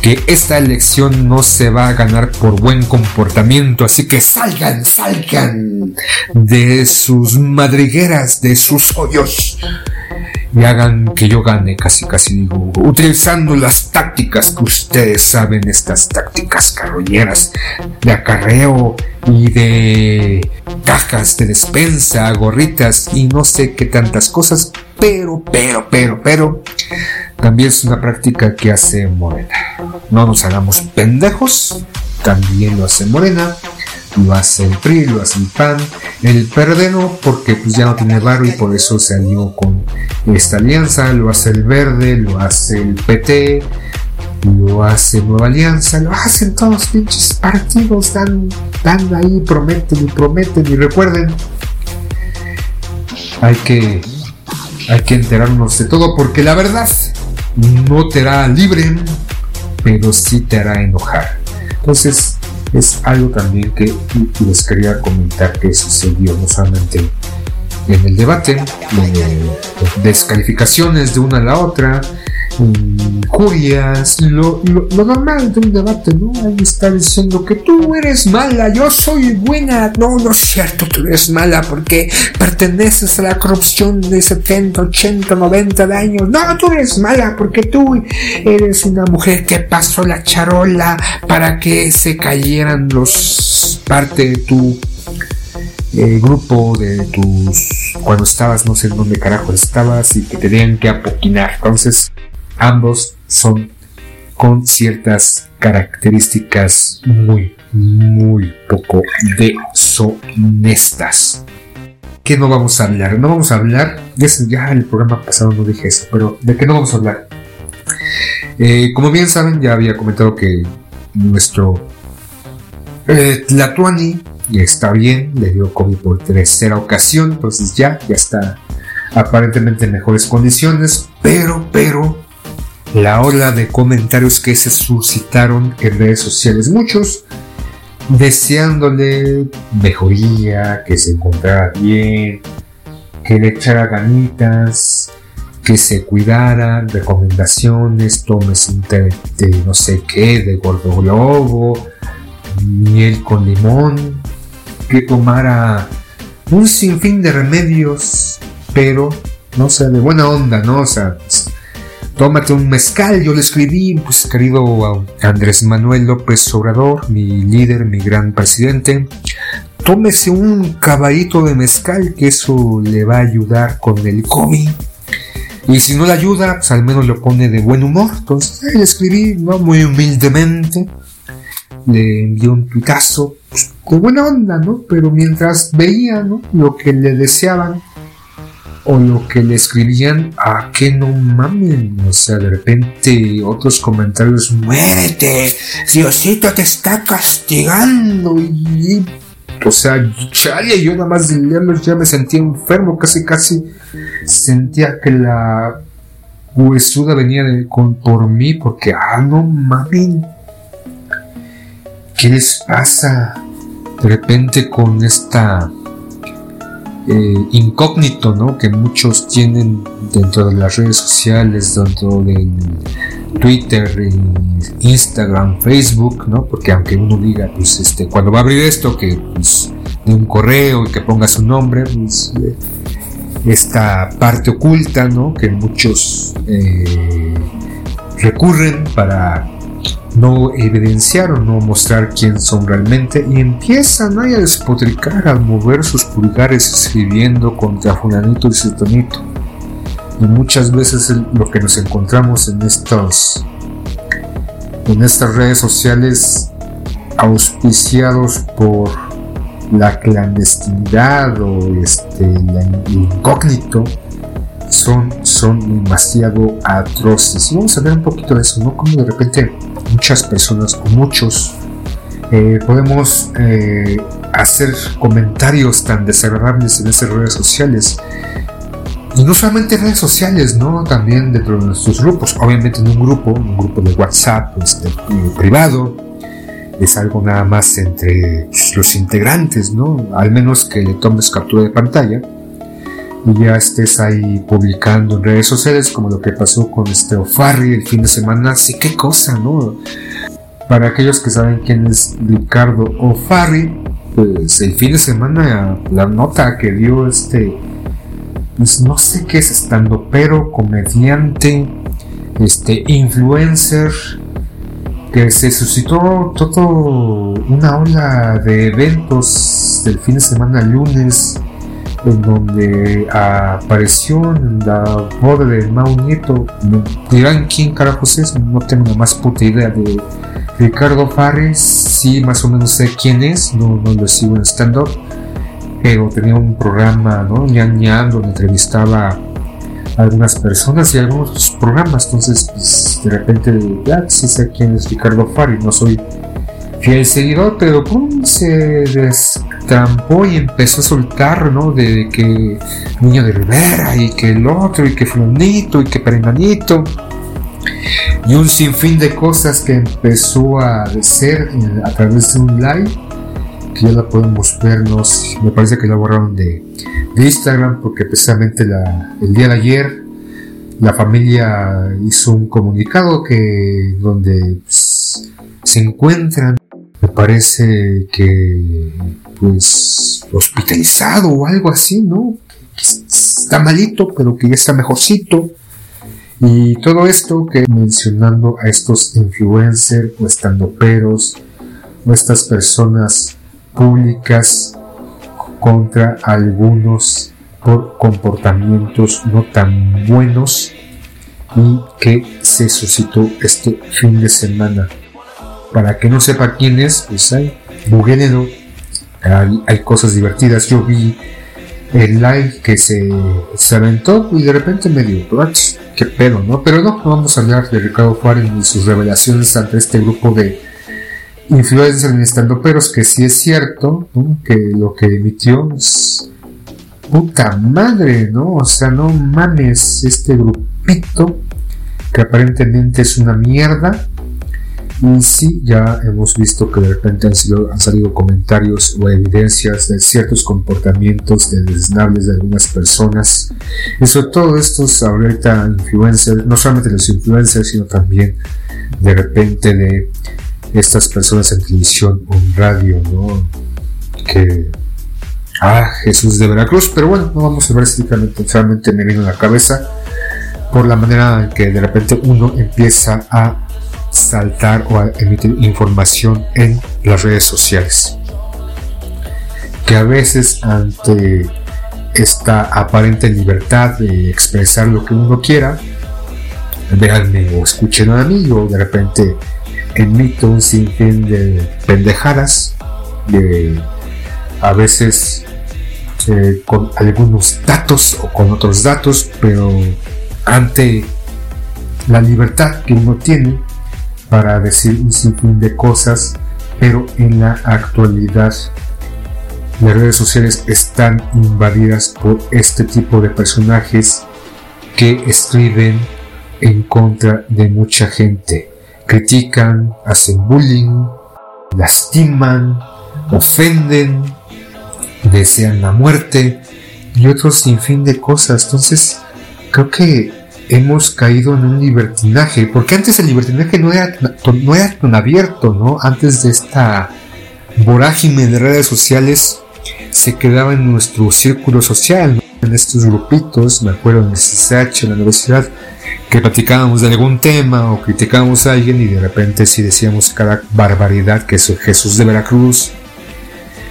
Que esta elección no se va a ganar por buen comportamiento, así que salgan, salgan de sus madrigueras, de sus hoyos y hagan que yo gane, casi casi digo, utilizando las tácticas que ustedes saben, estas tácticas carroñeras de acarreo y de cajas de despensa, gorritas y no sé qué tantas cosas, pero, pero, pero, pero, también es una práctica que hace Morena. No nos hagamos pendejos, también lo hace Morena lo hace el PRI, lo hace el PAN, el PRD no, porque pues ya no tiene barro y por eso se alió con esta alianza, lo hace el Verde, lo hace el PT, lo hace Nueva Alianza, lo hacen todos los pinches partidos, dan, dan ahí, prometen y prometen y recuerden, hay que, hay que enterarnos de todo porque la verdad no te hará libre, pero sí te hará enojar. Entonces, es algo también que les quería comentar que sucedió no solamente en el debate, de descalificaciones de una a la otra, injurias, lo, lo, normal de un debate, ¿no? Ahí está diciendo que tú eres mala, yo soy buena. No, no es cierto, tú eres mala porque perteneces a la corrupción de 70, 80, 90 de años. No, tú eres mala porque tú eres una mujer que pasó la charola para que se cayeran los parte de tu eh, grupo de tus cuando estabas no sé dónde carajo estabas y que tenían que apoquinar entonces ambos son con ciertas características muy, muy poco deshonestas. ¿Qué no vamos a hablar? No vamos a hablar, ya en el programa pasado no dije eso, pero ¿de qué no vamos a hablar? Eh, como bien saben, ya había comentado que nuestro eh, Tlatuani está bien, le dio COVID por tercera ocasión, entonces ya, ya está aparentemente en mejores condiciones, pero, pero, la ola de comentarios que se suscitaron en redes sociales. Muchos deseándole mejoría, que se encontrara bien, que le echara ganitas, que se cuidara, recomendaciones, tomes un de no sé qué, de gordo globo, miel con limón, que tomara un sinfín de remedios, pero no sé, de buena onda, ¿no? O sea, tómate un mezcal, yo le escribí, pues querido Andrés Manuel López Obrador, mi líder, mi gran presidente, tómese un caballito de mezcal, que eso le va a ayudar con el COVID. Y si no le ayuda, pues al menos lo pone de buen humor. Entonces le escribí, ¿no? Muy humildemente. Le envió un tuitazo, pues, buena onda, ¿no? Pero mientras veía. Lo que le deseaban, o lo que le escribían a que no mamen, o sea, de repente otros comentarios, muérete, Diosito te está castigando y, o sea, chale, yo nada más leerlos ya me sentía enfermo, casi casi sentía que la huesuda venía con, por mí, porque, ah, no mamen, ¿qué les pasa? De repente con esta eh, incógnito ¿no? que muchos tienen dentro de las redes sociales, dentro de Twitter, Instagram, Facebook, ¿no? porque aunque uno diga, pues este, cuando va a abrir esto, que pues, de un correo y que ponga su nombre, pues, eh, esta parte oculta ¿no? que muchos eh, recurren para no evidenciar o no mostrar quién son realmente y empiezan a despotricar al mover sus pulgares escribiendo contra fulanito y sultanito. Y muchas veces lo que nos encontramos en estos en estas redes sociales auspiciados por la clandestinidad o este el incógnito son, son demasiado atroces. Y vamos a ver un poquito de eso, ¿no? Como de repente muchas personas o muchos eh, podemos eh, hacer comentarios tan desagradables en esas redes sociales y no solamente redes sociales, ¿no? También dentro de nuestros grupos. Obviamente en un grupo, un grupo de WhatsApp este, eh, privado, es algo nada más entre los integrantes, ¿no? Al menos que le tomes captura de pantalla y ya estés ahí publicando en redes sociales como lo que pasó con este O'Farry el fin de semana. Sí, qué cosa, ¿no? Para aquellos que saben quién es Ricardo O'Farry, pues el fin de semana la nota que dio este, pues no sé qué es estando, pero comediante, este influencer, que se suscitó todo una ola de eventos del fin de semana lunes en donde apareció la boda de Mau Nieto. dirán quién carajos es, no tengo la más puta idea de Ricardo Fares. Sí, más o menos sé quién es, no, no lo sigo en stand-up, pero tenía un programa, ¿no? Ñan Ñan, donde entrevistaba a algunas personas y algunos programas. Entonces, pues, de repente, ya sí sé quién es Ricardo Fares, no soy fiel seguidor, pero pum, se destrampó y empezó a soltar, ¿no? De que Niño de Rivera y que el otro y que Flonito y que Perenganito y un sinfín de cosas que empezó a decir a través de un live que ya la podemos vernos me parece que la borraron de, Instagram porque precisamente el día de ayer la familia hizo un comunicado que donde pues, se encuentran parece que pues hospitalizado o algo así, ¿no? Está malito, pero que ya está mejorcito. Y todo esto que mencionando a estos influencers o estandoperos o estas personas públicas contra algunos por comportamientos no tan buenos y que se suscitó este fin de semana para que no sepa quién es, pues hay, buguénelo. Hay, cosas divertidas. Yo vi el live que se, se aventó y de repente me dio, qué pedo, ¿no? Pero no, vamos a hablar de Ricardo Juárez y sus revelaciones ante este grupo de influencers en estando peros, que sí es cierto, que lo que emitió es puta madre, ¿no? O sea, no mames, este grupito que aparentemente es una mierda y sí, ya hemos visto que de repente han, sido, han salido comentarios o evidencias de ciertos comportamientos desnables de algunas personas. Y sobre todo estos ahorita influencers, no solamente los influencers, sino también de repente de estas personas en televisión o en radio, ¿no? Que Ah, Jesús de Veracruz, pero bueno, no vamos a ver estrictamente, solamente me vino a la cabeza por la manera en que de repente uno empieza a saltar o emitir información en las redes sociales. Que a veces ante esta aparente libertad de expresar lo que uno quiera, véanme o escuchen a mí, o de repente emito un sinfín de pendejadas, de a veces eh, con algunos datos o con otros datos, pero ante la libertad que uno tiene, para decir un sinfín de cosas, pero en la actualidad las redes sociales están invadidas por este tipo de personajes que escriben en contra de mucha gente. Critican, hacen bullying, lastiman, ofenden, desean la muerte y otros sinfín de cosas. Entonces, creo que hemos caído en un libertinaje, porque antes el libertinaje no era, no era tan abierto, ¿no? Antes de esta vorágine de redes sociales se quedaba en nuestro círculo social, en estos grupitos, me acuerdo en el CSH, en la universidad, que platicábamos de algún tema o criticábamos a alguien y de repente si decíamos cada barbaridad que es Jesús de Veracruz,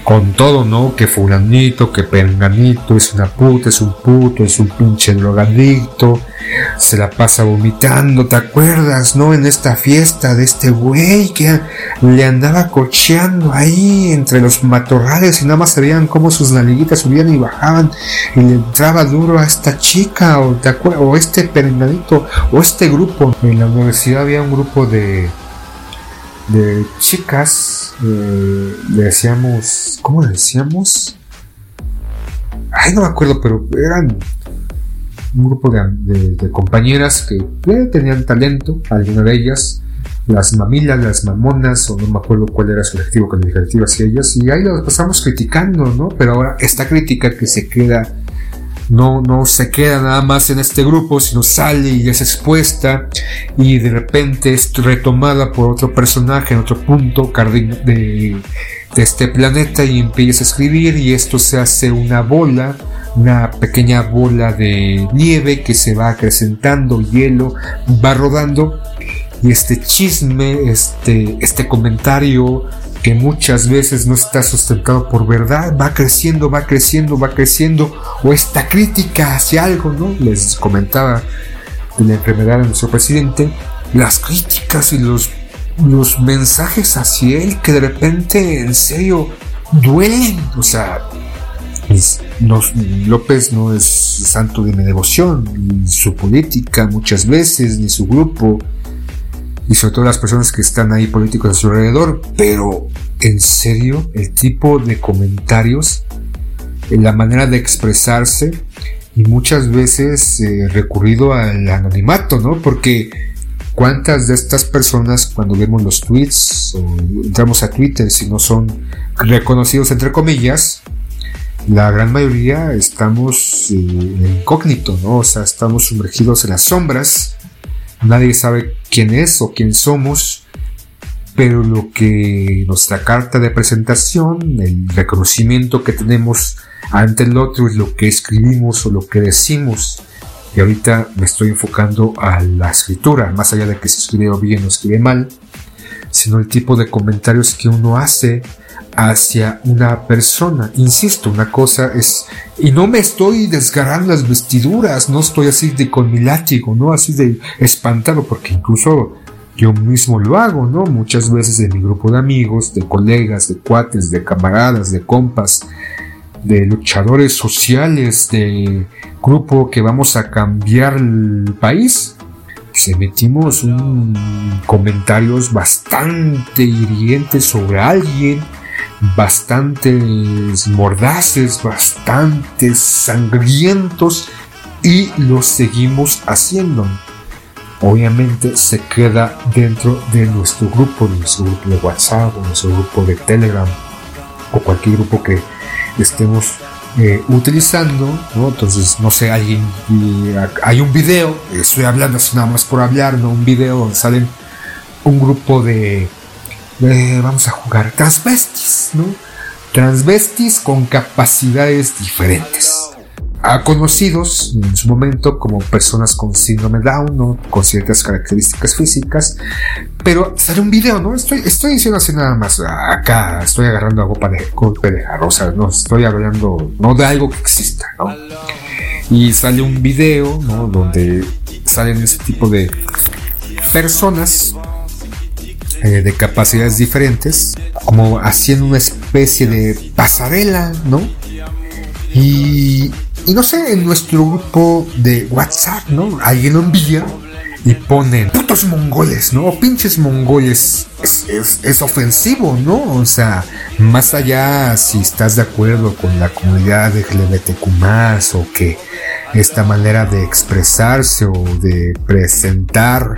con todo, ¿no? Que fulanito, que penganito, es una puta, es un puto, es un pinche drogadicto, se la pasa vomitando, ¿te acuerdas, no? En esta fiesta de este güey que le andaba cocheando ahí entre los matorrales y nada más se veían cómo sus naliguitas subían y bajaban y le entraba duro a esta chica, o, ¿te acuerdas? O este penganito, o este grupo. En la universidad había un grupo de de chicas, eh, le decíamos, ¿cómo le decíamos? Ay, no me acuerdo, pero eran un grupo de, compañeras que eh, tenían talento, alguna de ellas, las mamilas, las mamonas, o no me acuerdo cuál era su objetivo calificativo hacia ellas, y ahí las pasamos criticando, ¿no? Pero ahora esta crítica que se queda, no, no se queda nada más en este grupo, sino sale y es expuesta, y de repente es retomada por otro personaje en otro punto de, de este planeta y empieza a escribir, y esto se hace una bola una pequeña bola de nieve que se va acrecentando, hielo, va rodando y este chisme, este, este comentario que muchas veces no está sustentado por verdad, va creciendo, va creciendo, va creciendo, o esta crítica hacia algo, ¿no? Les comentaba de la enfermedad de nuestro presidente, las críticas y los, los mensajes hacia él que de repente en serio duelen, o sea, López no es santo de mi devoción, ni su política muchas veces, ni su grupo, y sobre todo las personas que están ahí políticos a su alrededor, pero en serio, el tipo de comentarios, la manera de expresarse, y muchas veces eh, recurrido al anonimato, ¿no? Porque cuántas de estas personas cuando vemos los tweets o entramos a Twitter si no son reconocidos entre comillas, la gran mayoría estamos eh, incógnito, ¿no? O sea, estamos sumergidos en las sombras, nadie sabe quién es o quién somos, pero lo que nuestra carta de presentación, el reconocimiento que tenemos ante el otro es lo que escribimos o lo que decimos. Y ahorita me estoy enfocando a la escritura, más allá de que se escribe bien o escribe mal, sino el tipo de comentarios que uno hace hacia una persona. Insisto, una cosa es, y no me estoy desgarrando las vestiduras, no estoy así de con mi látigo, no así de espantado, porque incluso yo mismo lo hago, ¿no? Muchas veces en mi grupo de amigos, de colegas, de cuates, de camaradas, de compas, de luchadores sociales, de grupo que vamos a cambiar el país, pues emitimos un, comentarios bastante hirientes sobre alguien bastantes mordaces, bastantes sangrientos y los seguimos haciendo. Obviamente se queda dentro de nuestro grupo, de nuestro grupo de WhatsApp, o nuestro grupo de Telegram o cualquier grupo que estemos eh, utilizando, Entonces, no sé, alguien, hay un video, estoy hablando así nada más por hablar, ¿no? Un video donde salen un grupo de vamos a jugar transvestis, ¿no? Transvestis con capacidades diferentes. A conocidos en su momento como personas con síndrome Down, ¿no? Con ciertas características físicas. Pero sale un video, ¿no? Estoy, estoy diciendo así nada más. Acá estoy agarrando algo para de golpe de rosa, no estoy hablando, no de algo que exista, ¿no? Y sale un video, ¿no? Donde salen ese tipo de personas eh, de capacidades diferentes, como haciendo una especie de pasarela, ¿no? Y, y no sé, en nuestro grupo de WhatsApp, ¿no? Alguien lo envía y ponen putos mongoles, ¿no? Pinches mongoles. Es, ofensivo, ¿no? O sea, más allá si estás de acuerdo con la comunidad de LGBTQ o que esta manera de expresarse o de presentar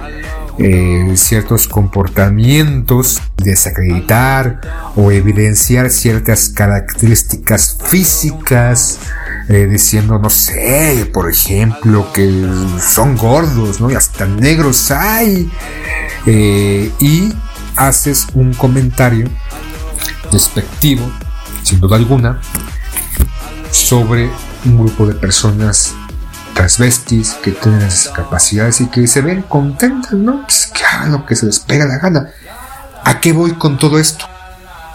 eh, ciertos comportamientos, desacreditar o evidenciar ciertas características físicas, eh, diciendo, no sé, por ejemplo, que son gordos, ¿no? Y hasta negros hay. Eh, y haces un comentario despectivo, sin duda alguna, sobre un grupo de personas transvestis que tienen esas capacidades y que se ven contentas, ¿no? Pues que hagan lo que se les pega la gana. ¿A qué voy con todo esto?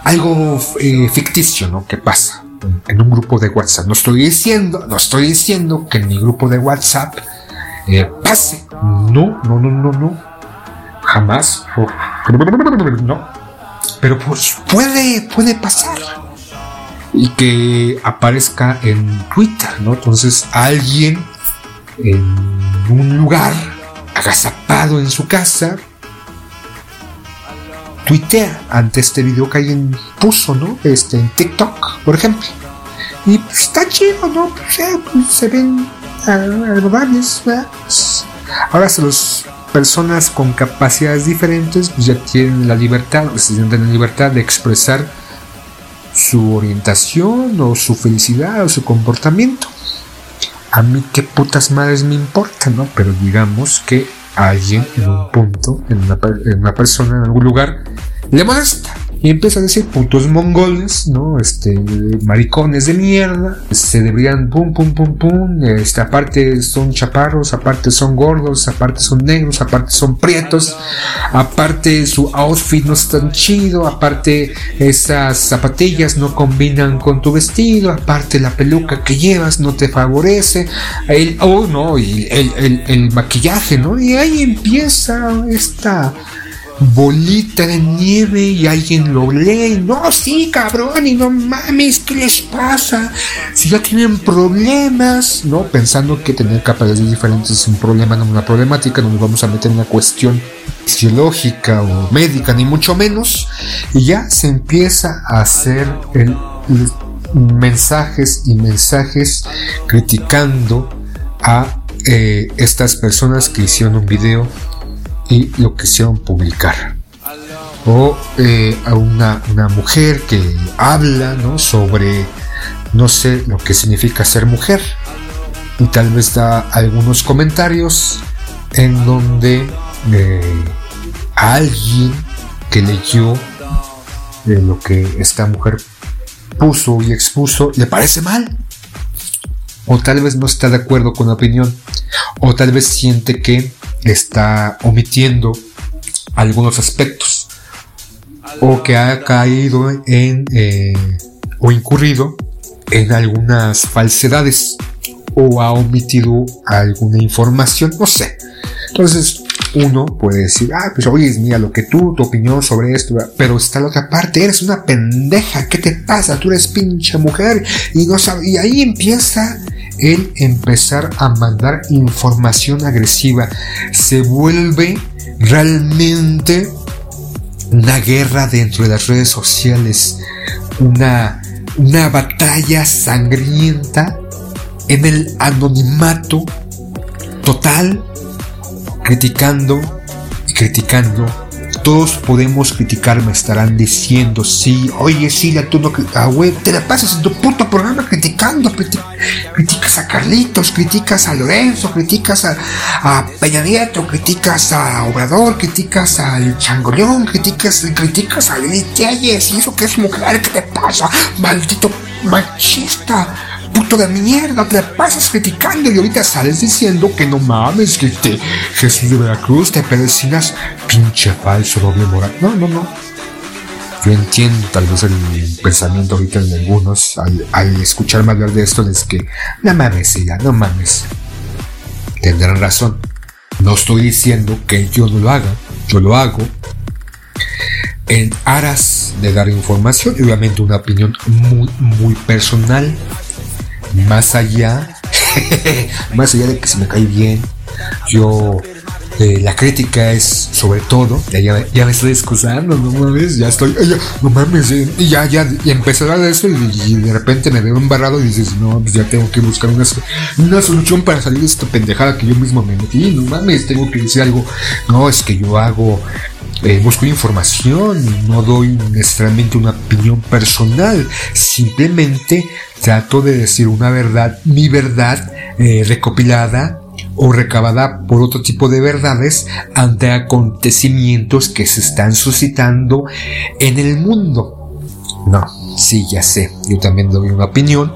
Algo eh, ficticio, ¿no? Que pasa en un grupo de WhatsApp. No estoy diciendo, no estoy diciendo que en mi grupo de WhatsApp eh, pase. No, no, no, no, no. Jamás. No. Pero pues puede, puede pasar y que aparezca en Twitter, ¿no? Entonces alguien en un lugar, agazapado en su casa, tuitea ante este video que alguien puso, ¿no? Este, en TikTok, por ejemplo. Y pues está chido, ¿no? Pues, pues, se ven agradables. Ahora se los personas con capacidades diferentes pues ya tienen la libertad, se sienten la libertad de expresar su orientación o su felicidad o su comportamiento. A mí qué putas madres me importa, ¿no? Pero digamos que alguien en un punto, en una, en una persona, en algún lugar, le molesta y empieza a decir putos mongoles, ¿no? Este, maricones de mierda. Se deberían pum, pum, pum, pum. Este, aparte son chaparros, aparte son gordos, aparte son negros, aparte son prietos. Aparte su outfit no es tan chido. Aparte esas zapatillas no combinan con tu vestido. Aparte la peluca que llevas no te favorece. El, oh, no, el, el, el maquillaje, ¿no? Y ahí empieza esta bolita de nieve y alguien lo lee. No, sí, cabrón, y no mames, ¿qué les pasa? Si ya tienen problemas, ¿no? Pensando que tener capacidades diferentes es un problema, no una problemática, no nos vamos a meter en una cuestión fisiológica o médica, ni mucho menos. Y ya se empieza a hacer mensajes y mensajes criticando a eh, estas personas que hicieron un video y lo quisieron publicar. O eh, a una, una, mujer que habla ¿no? sobre, no sé, lo que significa ser mujer. Y tal vez da algunos comentarios en donde eh, alguien que leyó eh, lo que esta mujer puso y expuso le parece mal. O tal vez no está de acuerdo con la opinión. O tal vez siente que está omitiendo algunos aspectos o que ha caído en eh, o incurrido en algunas falsedades o ha omitido alguna información, no sé. Entonces uno puede decir, ah, pues oye, mira lo que tú, tu opinión sobre esto, pero está la otra parte, eres una pendeja, ¿qué te pasa? Tú eres pinche mujer y no y ahí empieza el empezar a mandar información agresiva. Se vuelve realmente una guerra dentro de las redes sociales, una, una batalla sangrienta en el anonimato total, criticando y criticando. Todos podemos criticar, me estarán diciendo, sí, oye, sí, la tú no, ah, güey, te la pasas en tu puto programa criticando, criticas a Carlitos, criticas a Lorenzo, criticas a, a Peña Nieto, criticas a Obrador, criticas al Changoleón, criticas, criticas a Lili y eso que es mujer, ¿qué te pasa? Maldito machista puto de mierda, te pasas criticando y ahorita sales diciendo que no mames, que te, Jesús de Veracruz te perecinas pinche falso, doble moral. No, no, no. Yo entiendo tal vez el pensamiento ahorita de algunos al, al escucharme hablar de esto es que no mames, ya, no mames. Tendrán razón. No estoy diciendo que yo no lo haga, yo lo hago en aras de dar información y obviamente una opinión muy, muy personal más allá, más allá de que se me cae bien, yo eh, la crítica es sobre todo, ya, ya, me estoy excusando, no mames, ya estoy, no mames, eh, y ya, ya, y empecé a eso y, de repente me veo embarrado y dices, no, pues ya tengo que buscar una, una solución para salir de esta pendejada que yo mismo me metí, no mames, tengo que decir algo, no, es que yo hago eh, busco información, no doy necesariamente una opinión personal, simplemente trato de decir una verdad, mi verdad eh, recopilada o recabada por otro tipo de verdades ante acontecimientos que se están suscitando en el mundo. No, sí, ya sé, yo también doy una opinión,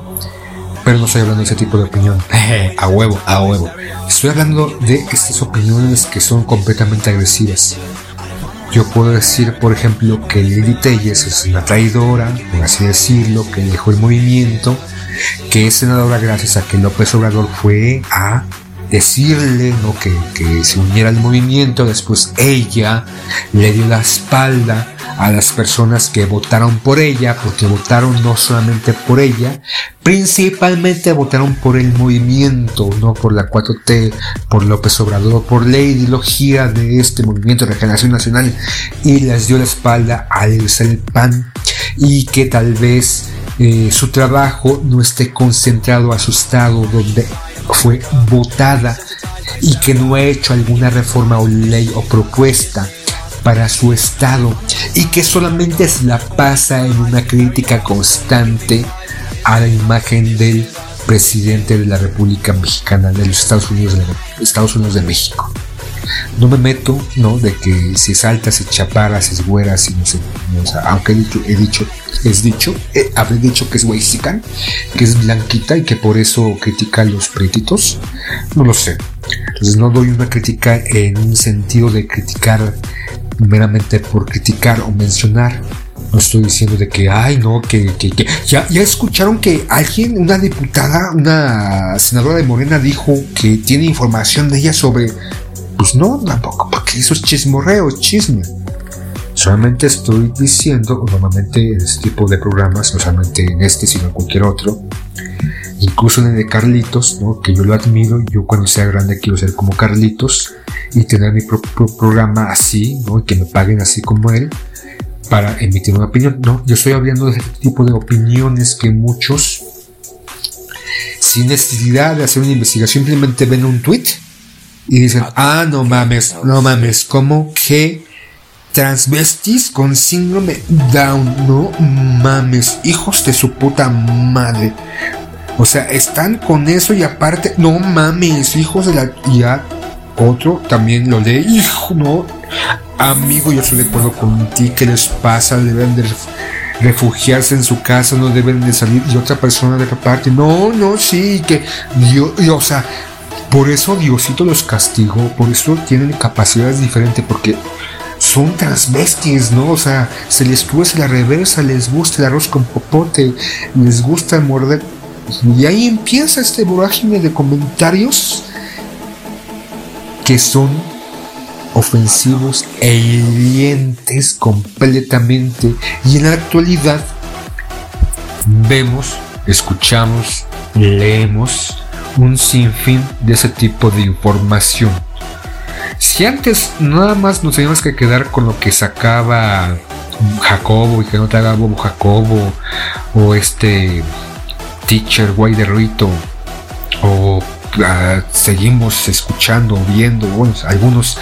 pero no estoy hablando de ese tipo de opinión. a huevo, a huevo. Estoy hablando de estas opiniones que son completamente agresivas yo puedo decir, por ejemplo, que Lili Telles es una traidora, por así decirlo, que dejó el movimiento, que es senadora gracias a que López Obrador fue a decirle ¿no? que, que se uniera al movimiento, después ella le dio la espalda a las personas que votaron por ella, porque votaron no solamente por ella, principalmente votaron por el movimiento, no por la 4T, por López Obrador, por la ideología de este movimiento de regeneración nacional y les dio la espalda al el PAN y que tal vez eh, su trabajo no esté concentrado, asustado, donde fue votada y que no ha hecho alguna reforma o ley o propuesta para su estado y que solamente se la pasa en una crítica constante a la imagen del presidente de la República Mexicana de los Estados Unidos de, Estados Unidos de México. No me meto, ¿no? De que si es alta, si es chaparra, si es güera, si no sé. aunque he dicho, he dicho, es dicho, habré dicho que es weixican, que es blanquita y que por eso critica a los pretitos. No lo sé. Entonces no doy una crítica en un sentido de criticar meramente por criticar o mencionar. No estoy diciendo de que, ay, no, que, que, que. Ya, ya escucharon que alguien, una diputada, una senadora de Morena dijo que tiene información de ella sobre. Pues no, tampoco, porque eso es chismorreo, chisme. Solamente estoy diciendo, normalmente en este tipo de programas, no solamente en este, sino en cualquier otro, incluso en el de Carlitos, ¿no? que yo lo admiro, yo cuando sea grande quiero ser como Carlitos y tener mi propio programa así, ¿no? y que me paguen así como él para emitir una opinión. No, yo estoy hablando de este tipo de opiniones que muchos, sin necesidad de hacer una investigación, simplemente ven un tweet y dicen, ah, no mames, no mames, ¿cómo que transvestis con síndrome Down? No mames, hijos de su puta madre. O sea, están con eso y aparte, no mames, hijos de la... Ya otro también lo lee, hijo, no, amigo, yo estoy de acuerdo con ti, ¿qué les pasa? Deben de refugiarse en su casa, no deben de salir. Y otra persona de otra parte, no, no, sí, que Dios, o sea, por eso Diosito los castigó, por eso tienen capacidades diferentes, porque son transvestis, ¿no? O sea, se les tuerce la reversa, les gusta el arroz con popote, les gusta morder y ahí empieza este vorágine de comentarios que son ofensivos e hirientes completamente. Y en la actualidad vemos, escuchamos, leemos un sinfín de ese tipo de información. Si antes nada más nos teníamos que quedar con lo que sacaba Jacobo y que no te haga bobo Jacobo o este Teacher Guay de Rito o seguimos escuchando, viendo, algunos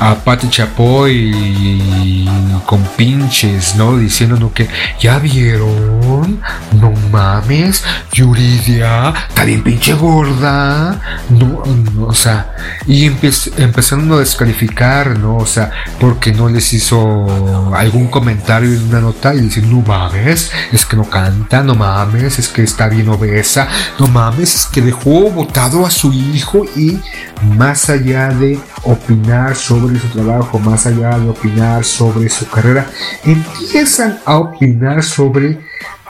a Pati Chapoy con pinches, ¿no? Diciéndonos que ya vieron, no mames, Yuridia, está bien pinche gorda, no, o sea, y empezando a descalificar, ¿no? O sea, porque no les hizo algún comentario en una nota y dicen, no mames, es que no canta, no mames, es que está bien obesa, no mames, es que dejó votado a su hijo y más allá de opinar sobre su trabajo, más allá de opinar sobre su carrera, empiezan a opinar sobre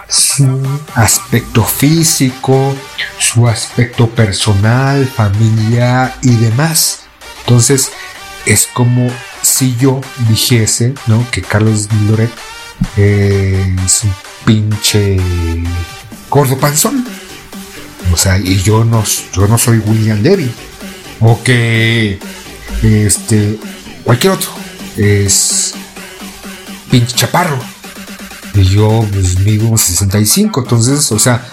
su aspecto físico, su aspecto personal, familiar y demás. Entonces es como si yo dijese, ¿no? Que Carlos Loret es un pinche gordo panzón o sea, y yo no, yo no soy William Levy. O que este cualquier otro es pinche chaparro. Y yo pues mido 65. Entonces, o sea,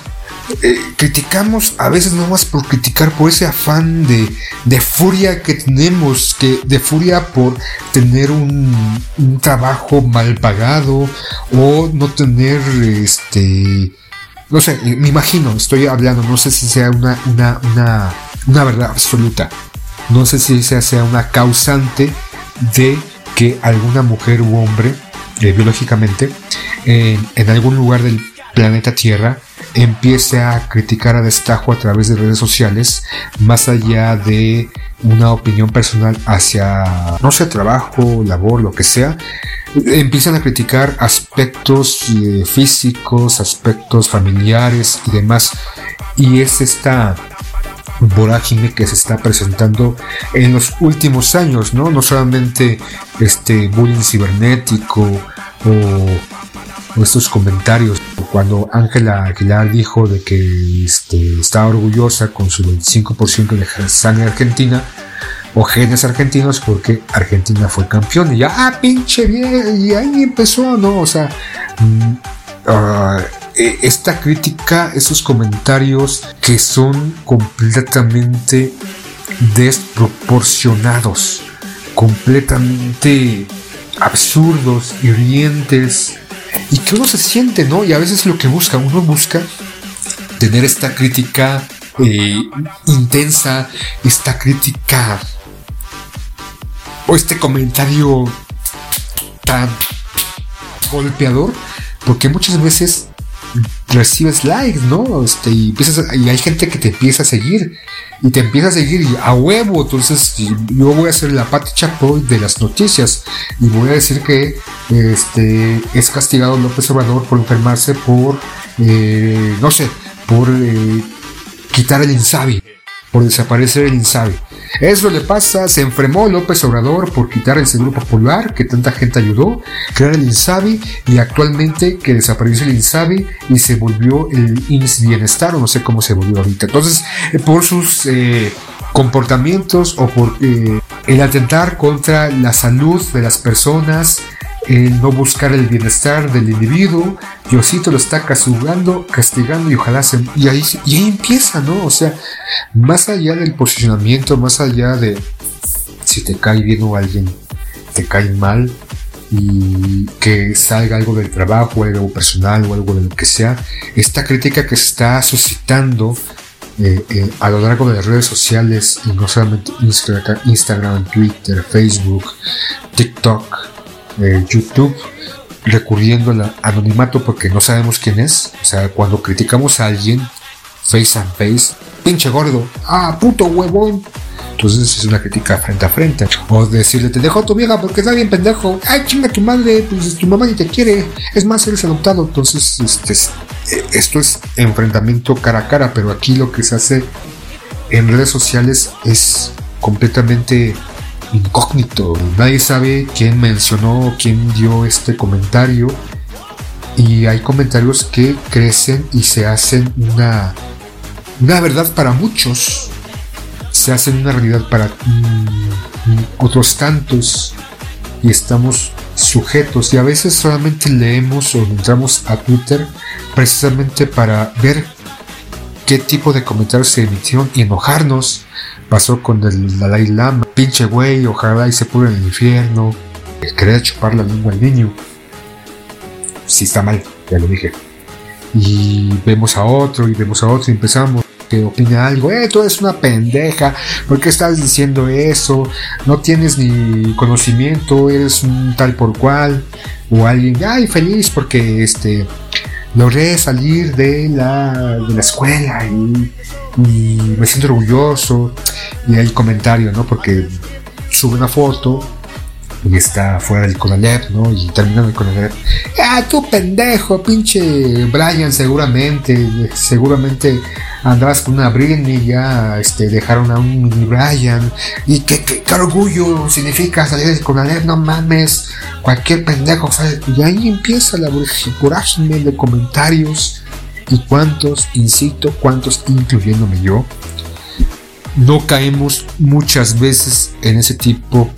eh, criticamos a veces no más por criticar por ese afán de, de furia que tenemos, que de furia por tener un, un, trabajo mal pagado o no tener este no sé, me imagino, estoy hablando, no sé si sea una, una, verdad absoluta, no sé si sea, sea una causante de que alguna mujer u hombre, eh, biológicamente, en algún lugar del planeta Tierra, empiece a criticar a destajo a través de redes sociales, más allá de una opinión personal hacia, no sé, trabajo, labor, lo que sea, empiezan a criticar aspectos eh, físicos, aspectos familiares y demás. Y es esta vorágine que se está presentando en los últimos años, ¿no? No solamente este bullying cibernético o, estos comentarios. Cuando Ángela Aguilar dijo de que este, estaba orgullosa con su 25% de sangre argentina, o genes argentinos porque Argentina fue campeón y ya, ah, pinche bien, y ahí empezó, ¿no? O sea, mm, ah, eh, esta crítica, esos comentarios que son completamente desproporcionados, completamente absurdos, hirientes, y que uno se siente, ¿no? Y a veces lo que busca, uno busca tener esta crítica eh, intensa, esta crítica o este comentario tan golpeador, porque muchas veces recibes likes, ¿no? Este, y, empiezas y hay gente que te empieza a seguir y te empieza a seguir a huevo. Entonces, yo voy a hacer la Pati Chapoy de las noticias y voy a decir que este, es castigado López Obrador por enfermarse por, eh, no sé, por eh, quitar el Insabi, por desaparecer el Insabi. Eso le pasa, se enfermó López Obrador por quitar el Seguro Popular, que tanta gente ayudó, crear el INSABI y actualmente que desapareció el INSABI y se volvió el INS Bienestar, o no sé cómo se volvió ahorita. Entonces, eh, por sus eh, comportamientos o por eh, el atentar contra la salud de las personas, el no buscar el bienestar del individuo, Diosito lo está castigando, castigando y ojalá se... Y ahí, y empieza, ¿no? O sea, más allá del posicionamiento, más allá de si te cae bien o alguien te cae mal y que salga algo del trabajo, algo personal o algo de lo que sea, esta crítica que se está suscitando eh, eh, a lo largo de las redes sociales, y no solamente Instagram, Twitter, Facebook, TikTok, YouTube recurriendo al anonimato porque no sabemos quién es. O sea, cuando criticamos a alguien face and face, pinche gordo, ah, puto huevón. Entonces es una crítica frente a frente. O decirle, te dejo a tu vieja porque está bien pendejo. Ay, chinga tu madre, pues tu mamá ni te quiere. Es más, eres adoptado. Entonces, este, eh, esto es enfrentamiento cara a cara, pero aquí lo que se hace en redes sociales es completamente incógnito. Nadie sabe quién mencionó, quién dio este comentario. Y hay comentarios que crecen y se hacen una, una verdad para muchos. Se hacen una realidad para mm, otros tantos. Y estamos sujetos. Y a veces solamente leemos o entramos a Twitter precisamente para ver qué tipo de comentarios se emitieron y enojarnos pasó con el Dalai Lama. Pinche güey, ojalá y se pudre en el infierno. Quería chupar la lengua al niño. Si está mal, ya lo dije. Y vemos a otro y vemos a otro y empezamos que opina algo, eh, tú eres una pendeja, ¿por qué estás diciendo eso? No tienes ni conocimiento, eres un tal por cual, o alguien, ay, feliz porque este logré salir de la, de la escuela y, y me siento orgulloso y hay comentario, ¿no? Porque sube una foto y está fuera del Conalep, ¿no? Y termina el Conalep. ¡Ah, tú pendejo! Pinche Brian, seguramente, seguramente andrás con una Britney, ya este, dejaron a un mini Brian. Y qué, qué, orgullo significa salir del Conalep, no mames. Cualquier pendejo, Y ahí empieza la vorágine de comentarios. Y cuántos, insisto, cuántos, incluyéndome yo, no caemos muchas veces en ese tipo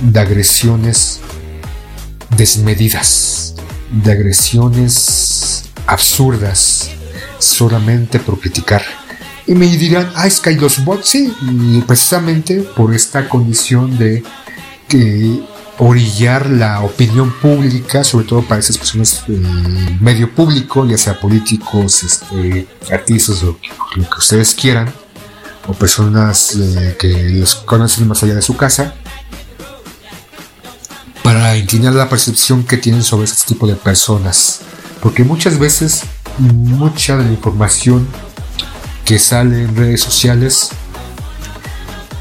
de agresiones desmedidas, de agresiones absurdas, solamente por criticar. Y me dirán, ah, es que hay los bots, sí, y precisamente por esta condición de que orillar la opinión pública, sobre todo para esas personas del medio público, ya sea políticos, este, artistas o lo que ustedes quieran, o personas eh, que los conocen más allá de su casa para inclinar la percepción que tienen sobre este tipo de personas. Porque muchas veces mucha de la información que sale en redes sociales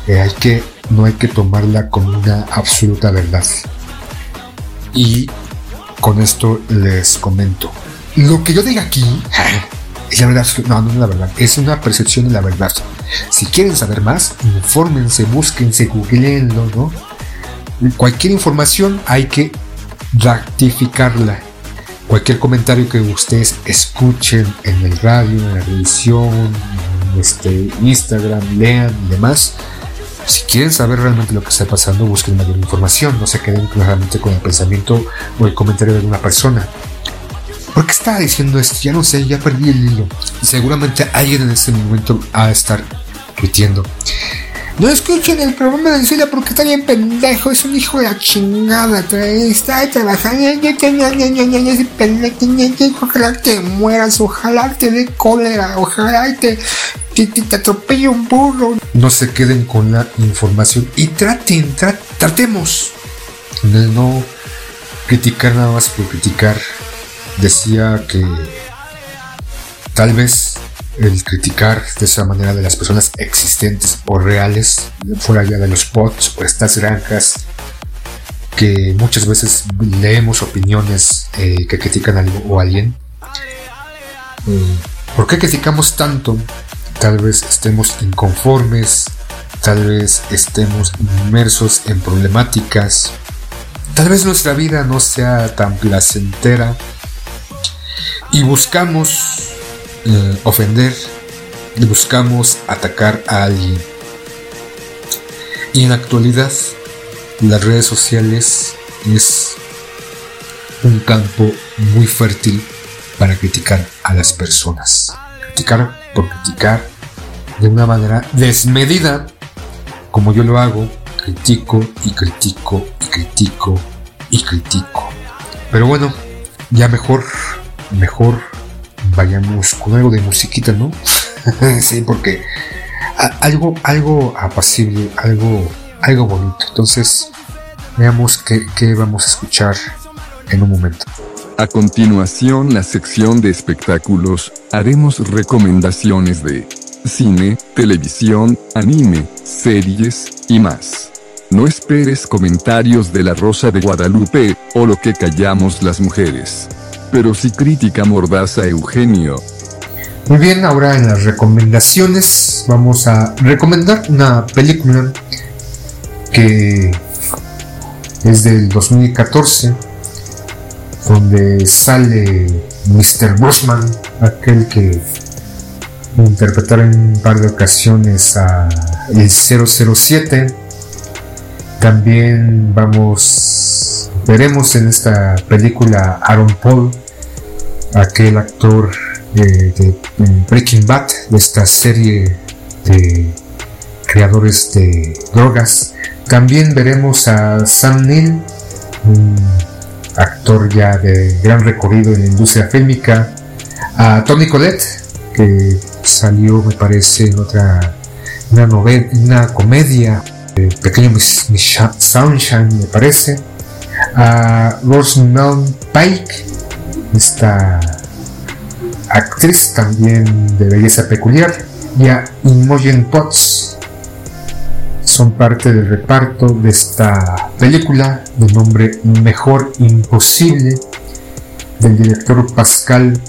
eh, hay que, no hay que tomarla como una absoluta verdad. Y con esto les comento. Lo que yo diga aquí es la verdad. No, no es la verdad. Es una percepción de la verdad. Si quieren saber más, infórmense, búsquense, googleenlo, ¿no? Cualquier información hay que ratificarla. Cualquier comentario que ustedes escuchen en el radio, en la televisión, en este Instagram, lean y demás, si quieren saber realmente lo que está pasando, busquen mayor información, no se queden claramente con el pensamiento o el comentario de una persona. ¿Por qué estaba diciendo esto? Ya no sé, ya perdí el hilo. Seguramente alguien en este momento va a estar repitiendo. No escuchen el programa de Celia porque está bien pendejo, es un hijo de la chingada. Está trabajando, ojalá te mueras, ojalá te dé cólera, ojalá te, te, te atropelle un burro. No se queden con la información y traten, tratemos de no criticar nada más por criticar. Decía que tal vez el criticar de esa manera de las personas existentes o reales, fuera ya de los bots o estas granjas que muchas veces leemos opiniones eh, que critican algo o alguien. Eh, ¿Por qué criticamos tanto? Tal vez estemos inconformes, tal vez estemos inmersos en problemáticas, tal vez nuestra vida no sea tan placentera y buscamos eh, ofender buscamos atacar a alguien. Y en la actualidad, las redes sociales es un campo muy fértil para criticar a las personas. Criticar por criticar de una manera desmedida, como yo lo hago, critico y critico y critico y critico. Pero bueno, ya mejor, mejor vayamos con algo de musiquita, ¿no? sí, porque algo, algo apacible, algo, algo bonito. Entonces, veamos qué, qué vamos a escuchar en un momento. A continuación, la sección de espectáculos, haremos recomendaciones de cine, televisión, anime, series y más. No esperes comentarios de la Rosa de Guadalupe, o lo que callamos las mujeres pero sí crítica mordaza Eugenio. Muy bien, ahora en las recomendaciones vamos a recomendar una película que es del 2014, donde sale Mr. Bushman, aquel que interpretará en un par de ocasiones a el 007. También vamos Veremos en esta película Aaron Paul, aquel actor de, Breaking Bad, de esta serie de creadores de drogas. También veremos a Sam Neill, un actor ya de gran recorrido en la industria fílmica, a Tony Collette, que salió, me parece, en otra una novela, una comedia, Pequeño Miss, Sunshine, me parece a Rosamund Pike, esta actriz también de belleza peculiar, y a Imogen Potts. Son parte del reparto de esta película de nombre Mejor Imposible del director Pascal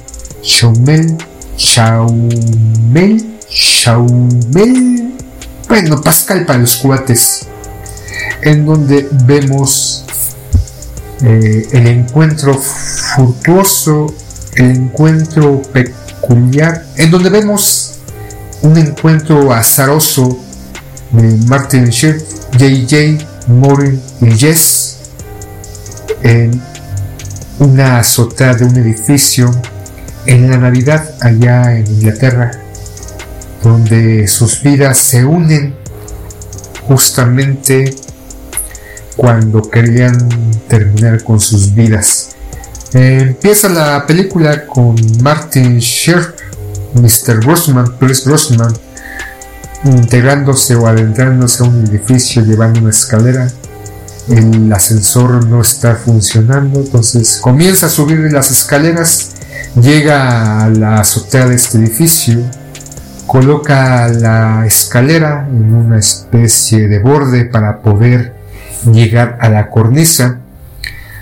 Chaumel. Chaumel. Chaumel. Bueno, Pascal para los cuates. En donde vemos eh, el encuentro furtuoso, el encuentro peculiar, en donde vemos un encuentro azaroso de Martin Short, JJ, Morin y Jess en una azotea de un edificio en la Navidad allá en Inglaterra, donde sus vidas se unen justamente cuando querían terminar con sus vidas. empieza la película con Martin Scherf, Mr. Grossman, Chris Grossman, integrándose o adentrándose a un edificio llevando una escalera. El ascensor no está funcionando, entonces comienza a subir las escaleras, llega a la azotea de este edificio, coloca la escalera en una especie de borde para poder llegar a la cornisa.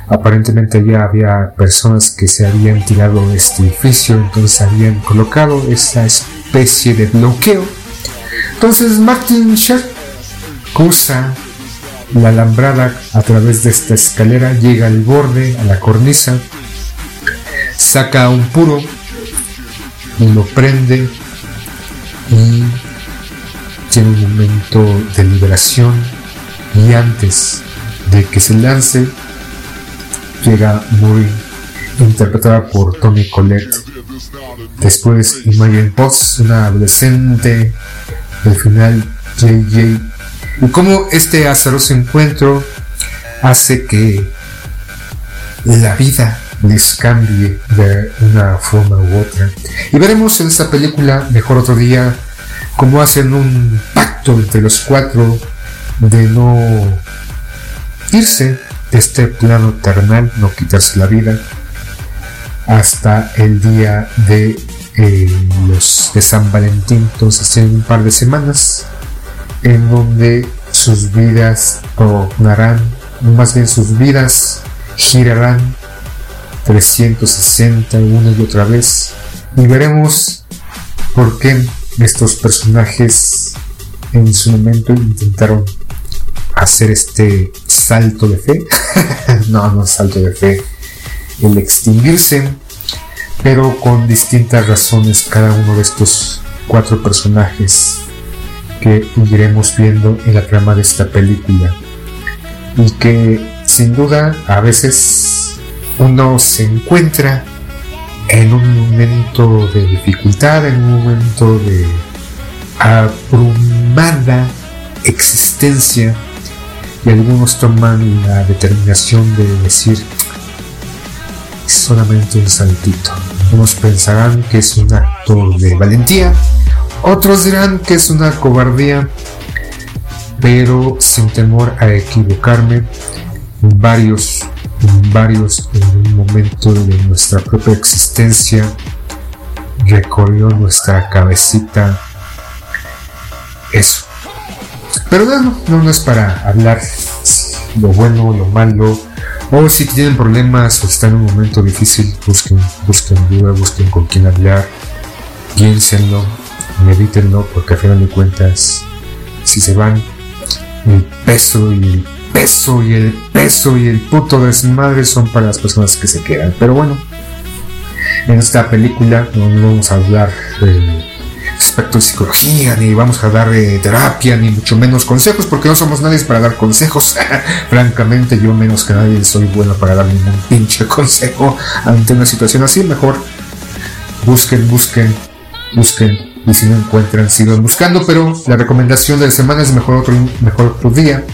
Aparentemente ya había personas que se habían tirado de este edificio, entonces habían colocado esa especie de bloqueo. Entonces Martin Sher cruza la alambrada a través de esta escalera, llega al borde, a la cornisa, saca un puro y lo prende y tiene un momento de liberación y antes de que se lance llega Murray interpretada por Tony Collette. Después Imogen Potts, una adolescente. El final JJ. Y cómo este azaroso encuentro hace que la vida les cambie de una forma u otra. Y veremos en esta película, mejor otro día, cómo hacen un pacto entre los cuatro de no irse de este plano terrenal, no quitarse la vida, hasta el día de eh, los de San Valentín, entonces en un par de semanas, en donde sus vidas tornarán, más bien sus vidas girarán 360 una y otra vez. Y veremos por qué estos personajes en su momento intentaron hacer este salto de fe. no, no salto de fe. El extinguirse. Pero con distintas razones cada uno de estos cuatro personajes que iremos viendo en la trama de esta película. Y que sin duda a veces uno se encuentra en un momento de dificultad, en un momento de abrumada existencia y algunos toman la determinación de decir solamente un saltito. Unos pensarán que es un acto de valentía, otros dirán que es una cobardía, pero sin temor a equivocarme, varios varios en un momento de nuestra propia existencia recorrió nuestra cabecita eso. Pero no, no, no es para hablar lo bueno, lo malo, o si tienen problemas o están en un momento difícil, busquen, busquen ayuda, busquen con quién hablar, piénsenlo, medítenlo, porque a final de cuentas, si se van, el peso y el peso y el peso y el puto desmadre son para las personas que se quedan. Pero bueno, en esta película no vamos a hablar de aspecto de psicología, ni vamos a dar de terapia, ni mucho menos consejos, porque no somos nadie para dar consejos. Francamente, yo menos que nadie soy bueno para dar ningún pinche consejo ante una situación así. Mejor busquen, busquen, busquen. Y si no encuentran, sigan buscando. Pero la recomendación de la semana es mejor otro, mejor otro día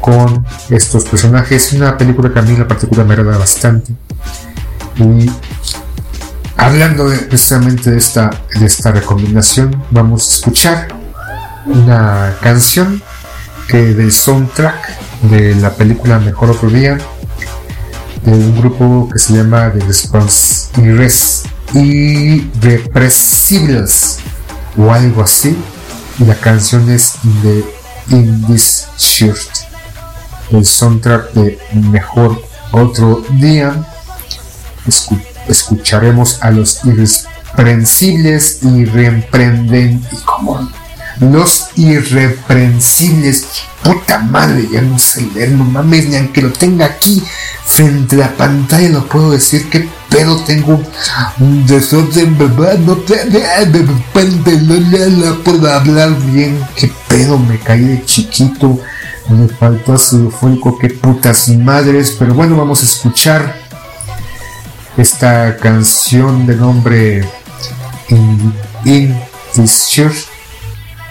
con estos personajes. Una película que a mí la particular me agrada bastante. Y hablando precisamente de esta, de esta recomendación, vamos a escuchar una canción que del soundtrack de la película Mejor Otro Día, de un grupo que se llama The Response Irrepressibles o algo así. Y la canción es de In This Shirt el soundtrack de Mejor Otro Día. Escucharemos a los irreprensibles y reemprenden y como los irreprensibles puta madre ya no sé leer no mames ni aunque lo tenga aquí frente a la pantalla lo puedo decir que pedo tengo un desorden verdad no te no puedo hablar bien que pedo me caí de chiquito me faltó ácido fólico, qué putas madres. Pero bueno, vamos a escuchar esta canción de nombre In,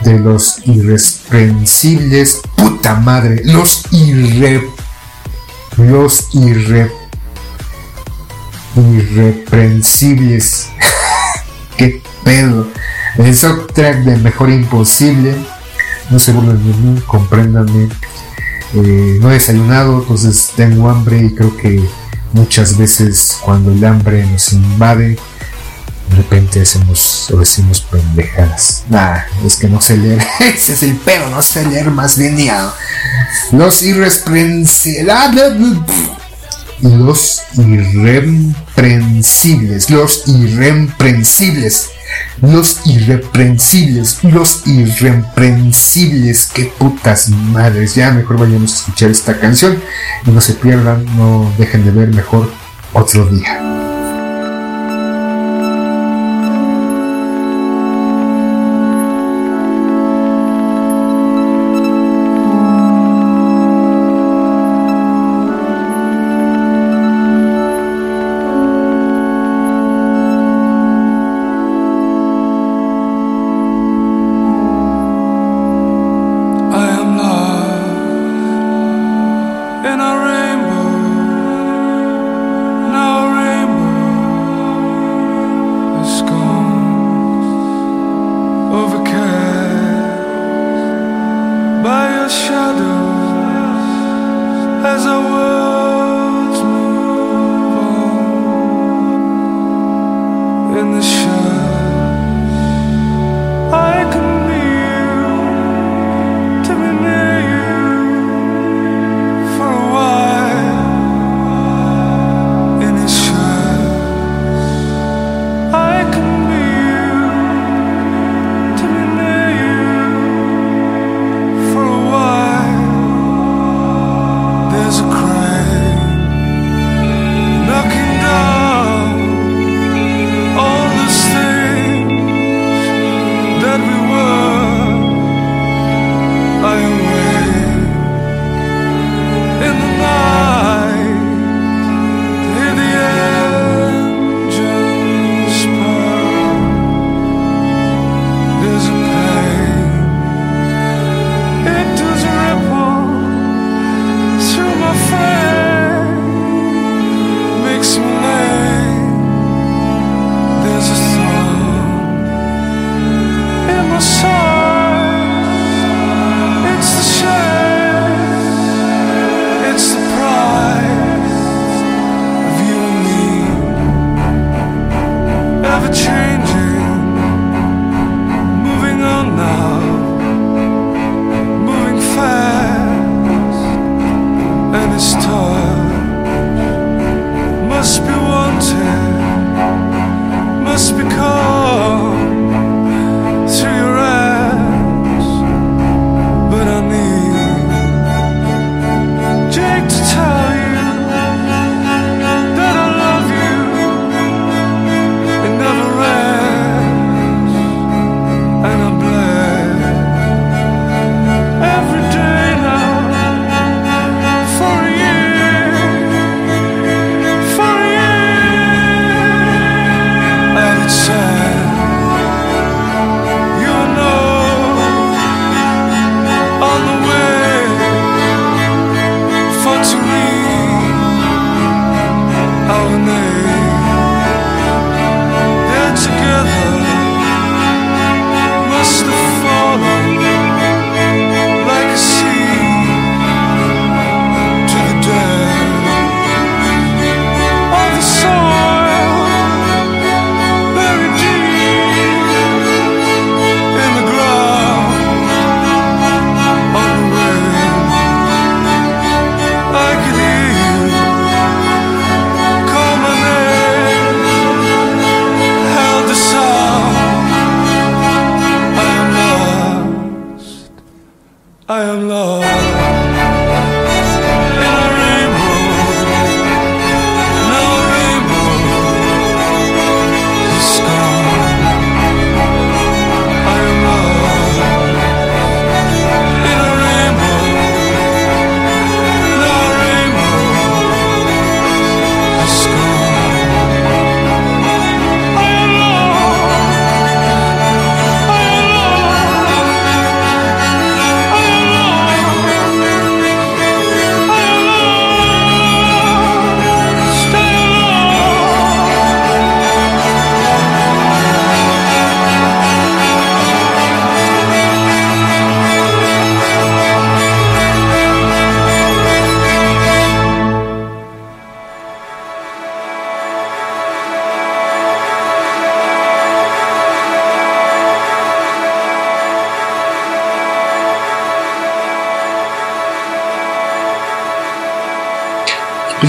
de los irreprensibles. Puta madre, los irre. Los irre. Irreprensibles. qué pedo. El soundtrack de Mejor Imposible no se burlen de mí, compréndanme. Eh, no he desayunado, entonces tengo hambre y creo que muchas veces cuando el hambre nos invade, de repente hacemos o decimos pendejadas. Nah, es que no sé leer. Ese es el pedo, no sé leer más bien Los irresprensibles. Los irreprensibles. Los irreprensibles los irreprensibles, los irreprensibles, qué putas madres. Ya mejor vayamos a escuchar esta canción y no se pierdan, no dejen de ver mejor otro día.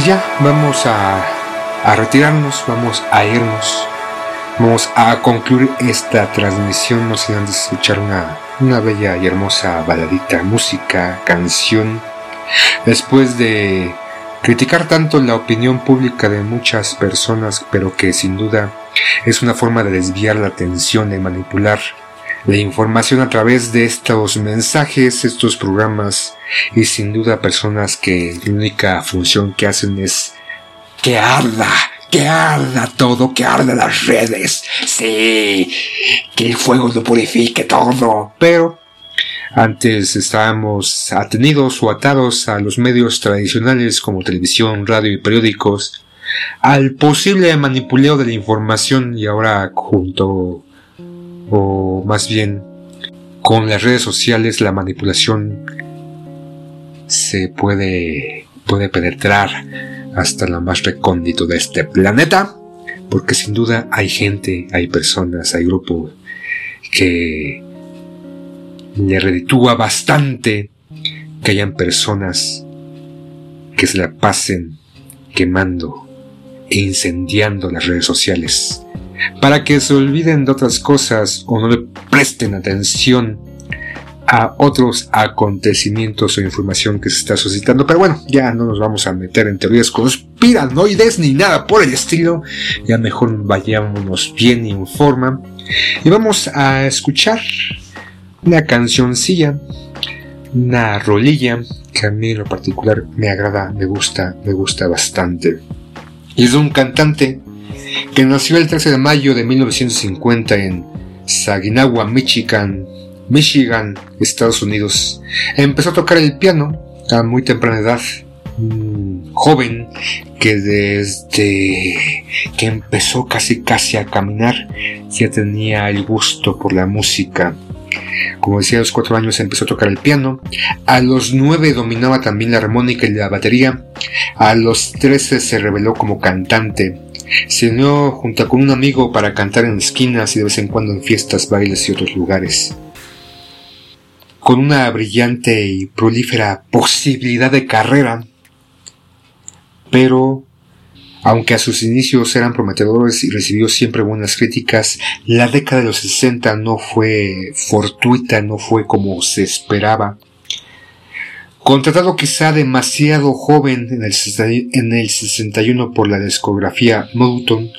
Ya vamos a, retirarnos, vamos a irnos. Vamos a concluir esta transmisión, no sin antes escuchar una, una bella y hermosa baladita, música, canción. Después de criticar tanto la opinión pública de muchas personas, pero que sin duda es una forma de desviar la atención, de manipular la información a través de estos mensajes, estos programas y sin duda personas que la única función que hacen es que arda, que arda todo, que arda las redes, sí, que el fuego lo purifique todo, pero Antes estábamos atenidos o atados a los medios tradicionales como televisión, radio y periódicos, al posible manipuleo de la información y ahora junto o más bien con las redes sociales la manipulación se puede puede penetrar hasta lo más recóndito de este planeta porque sin duda hay gente, hay personas, hay grupos que le reditúa bastante que hayan personas que se la pasen quemando e incendiando las redes sociales para que se olviden de otras cosas o no le presten atención a otros acontecimientos o información que se está suscitando. Pero bueno, ya no nos vamos a meter en teorías conspiranoides ni nada por el estilo. Ya mejor vayámonos bien en. Y vamos a escuchar una cancioncilla, una rolilla que a mí en lo particular me agrada, me gusta, me gusta bastante. Es de un cantante que nació el 13 de mayo de 1950 en Saginawa, Michigan, Michigan, Estados Unidos. Empezó a tocar el piano a muy temprana edad. joven que desde que empezó casi casi a caminar ya tenía el gusto por la música. Como decía, a los cuatro años empezó a tocar el piano. A los nueve dominaba también la armónica y la batería. A los trece se reveló como cantante. Se unió junto con un amigo para cantar en esquinas y de vez en cuando en fiestas, bailes y otros lugares. Con una brillante y prolífera posibilidad de carrera, pero aunque a sus inicios eran prometedores y recibió siempre buenas críticas, la década de los 60 no fue fortuita, no fue como se esperaba. Contratado quizá demasiado joven en el, 61 por la discografía Moulton,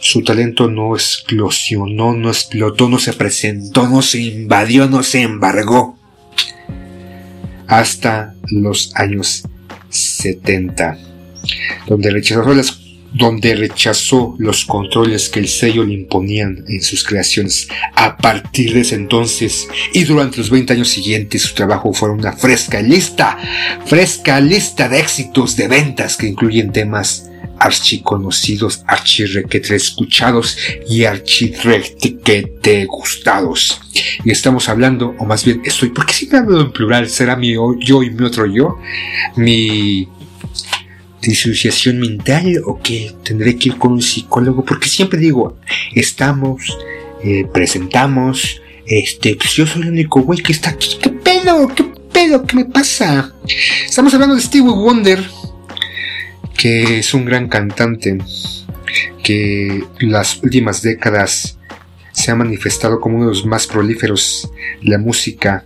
su talento no explosionó, no explotó, no se presentó, no se invadió, no se embargó. Hasta los años 70, donde rechazó las donde rechazó los controles que el sello le imponían en sus creaciones. A partir de ese entonces y durante los 20 años siguientes su trabajo fue una fresca lista, fresca lista de éxitos de ventas que incluyen temas archiconocidos, archirrequete escuchados y archirrequete gustados. Y estamos hablando, o más bien estoy, porque siempre hablo en plural, será mi yo y mi otro yo, mi disociación mental o que tendré que ir con un psicólogo porque siempre digo estamos eh, presentamos este pues yo soy el único güey que está aquí. Qué pedo qué pedo qué me pasa estamos hablando de Stevie Wonder que es un gran cantante que las últimas décadas se ha manifestado como uno de los más prolíferos de la música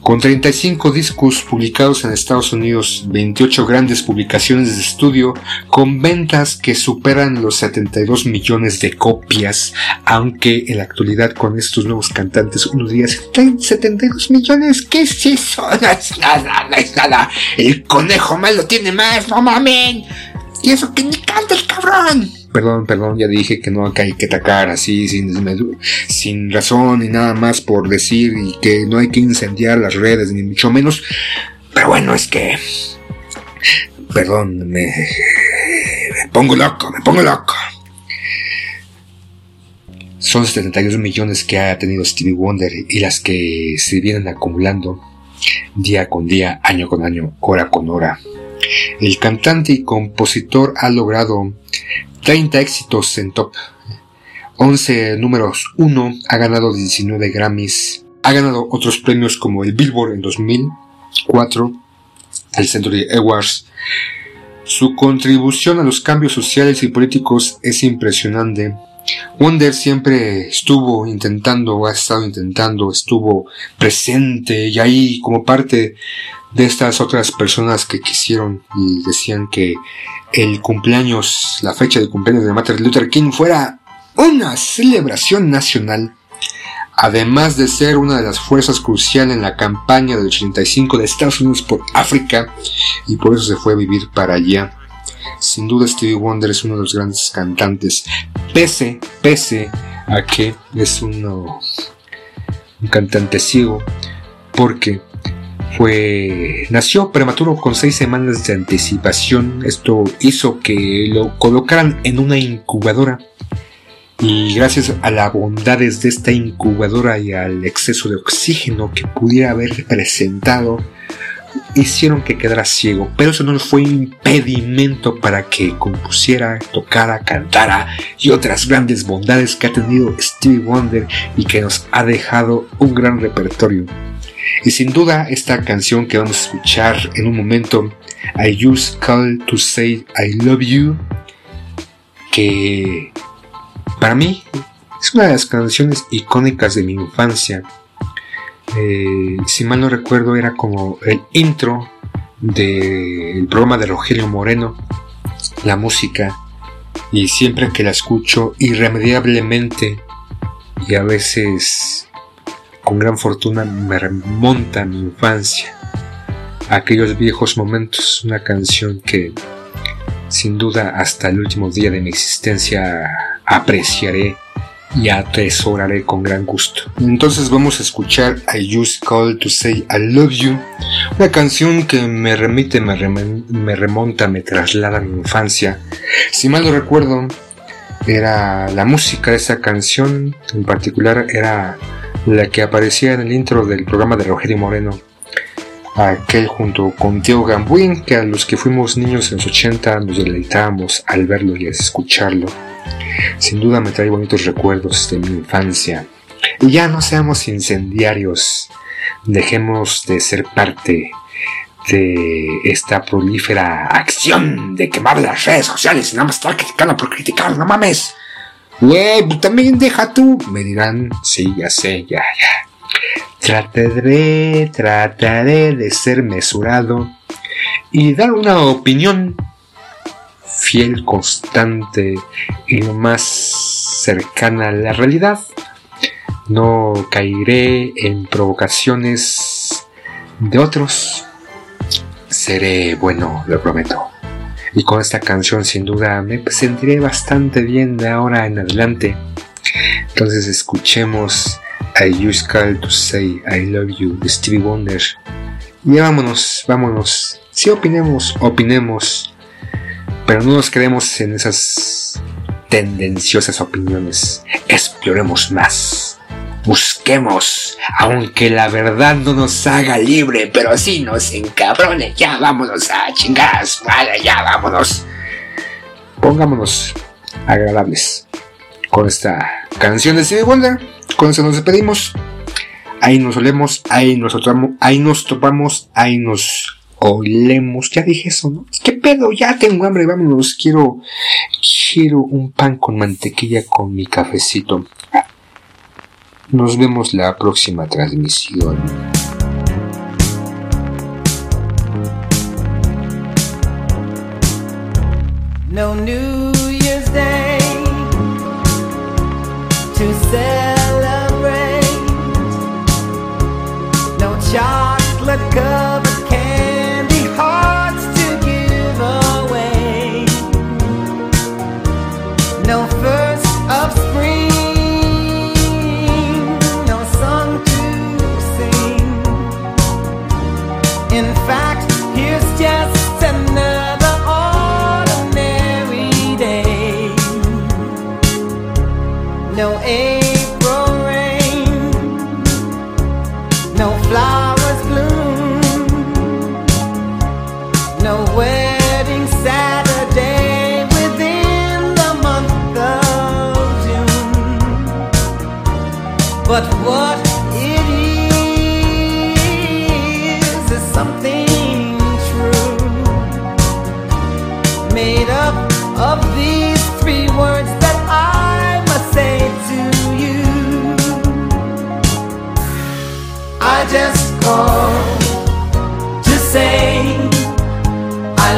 con 35 discos publicados en Estados Unidos, 28 grandes publicaciones de estudio, con ventas que superan los 72 millones de copias, aunque en la actualidad con estos nuevos cantantes uno diría, 72 millones, ¿qué es eso? No es nada, no es nada. El conejo malo tiene más, no mamen. Y eso que ni canta el cabrón. Perdón, perdón, ya dije que no hay que atacar así sin, sin razón ni nada más por decir y que no hay que incendiar las redes ni mucho menos. Pero bueno, es que... Perdón, me, me pongo loco, me pongo loco. Son 72 millones que ha tenido Stevie Wonder y las que se vienen acumulando día con día, año con año, hora con hora. El cantante y compositor ha logrado 30 éxitos en top, 11 números 1, ha ganado 19 Grammys, ha ganado otros premios como el Billboard en 2004, el Century Awards. Su contribución a los cambios sociales y políticos es impresionante. Wonder siempre estuvo intentando, ha estado intentando, estuvo presente y ahí como parte de estas otras personas que quisieron y decían que el cumpleaños, la fecha de cumpleaños de Martin Luther King fuera una celebración nacional, además de ser una de las fuerzas cruciales en la campaña del 85 de Estados Unidos por África, y por eso se fue a vivir para allá. Sin duda Stevie Wonder es uno de los grandes cantantes, pese, pese a que es uno, un cantante ciego, porque fue nació prematuro con seis semanas de anticipación. Esto hizo que lo colocaran en una incubadora y gracias a las bondades de esta incubadora y al exceso de oxígeno que pudiera haber presentado, hicieron que quedara ciego, pero eso no fue impedimento para que compusiera, tocara, cantara y otras grandes bondades que ha tenido Stevie Wonder y que nos ha dejado un gran repertorio. Y sin duda esta canción que vamos a escuchar en un momento, I Use Call to Say I Love You, que para mí es una de las canciones icónicas de mi infancia. Eh, si mal no recuerdo era como el intro del programa de Rogelio Moreno, la música, y siempre que la escucho irremediablemente y a veces con gran fortuna me remonta a mi infancia, a aquellos viejos momentos, una canción que sin duda hasta el último día de mi existencia apreciaré y atesoraré con gran gusto. Entonces vamos a escuchar I Just Call to Say I Love You, una canción que me remite, me, me remonta, me traslada a mi infancia. Si mal no recuerdo, era la música de esa canción, en particular era la que aparecía en el intro del programa de Rogelio Moreno aquel junto con Diego Gambuin, que a los que fuimos niños en los 80 nos deleitábamos al verlo y escucharlo. Sin duda me trae bonitos recuerdos de mi infancia. Y ya no seamos incendiarios, dejemos de ser parte de esta prolífera acción de quemar las redes sociales y nada más estar criticando por criticar, no mames. Güey, pues también deja tú. Me dirán, sí, ya sé, ya, ya. Trataré, trataré de ser mesurado y dar una opinión fiel, constante y lo más cercana a la realidad. No caeré en provocaciones de otros. Seré bueno, lo prometo. Y con esta canción sin duda me sentiré bastante bien de ahora en adelante. Entonces escuchemos I Use Call to Say I Love You de Stevie Wonder. Y vámonos, vámonos. Si opinemos, opinemos. Pero no nos quedemos en esas tendenciosas opiniones. Exploremos más. Busquemos, aunque la verdad no nos haga libre, pero sí nos encabrone. Ya vámonos a chingadas, vale, ya vámonos. Pongámonos agradables con esta canción de Stevie Wonder. Con eso nos despedimos. Ahí nos olemos, ahí nos, ahí nos topamos, ahí nos olemos. Ya dije eso, ¿no? ¿Qué pedo? Ya tengo hambre, vámonos. Quiero, quiero un pan con mantequilla con mi cafecito. Nos vemos la próxima transmisión. No New Year's Day to chocolate covered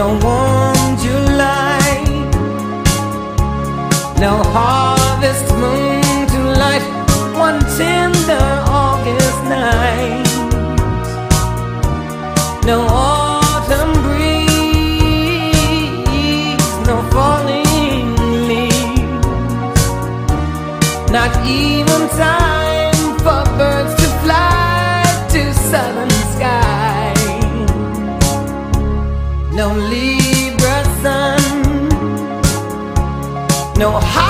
don't want July. No harvest moon to light one tender August night. No autumn breeze, no falling leaves, not even time. No how.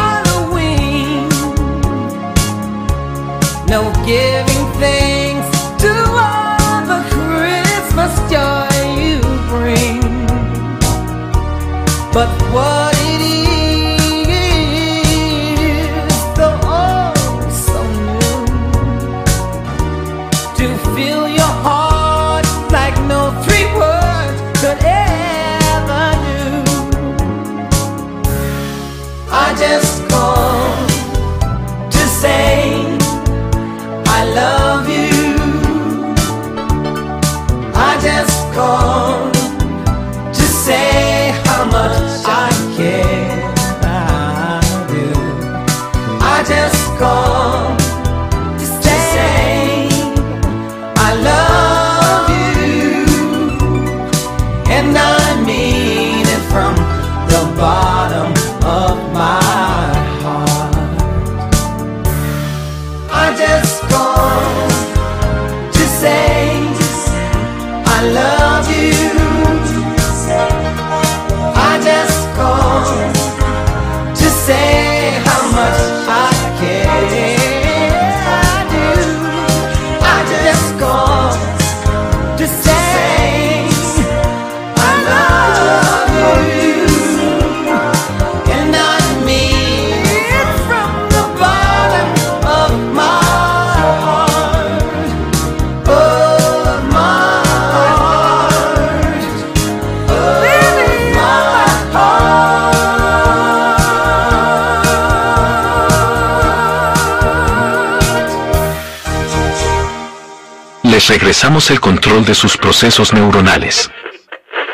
Pues regresamos el control de sus procesos neuronales.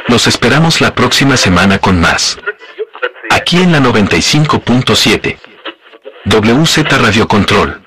Los esperamos la próxima semana con más. Aquí en la 95.7. WZ Radio Control.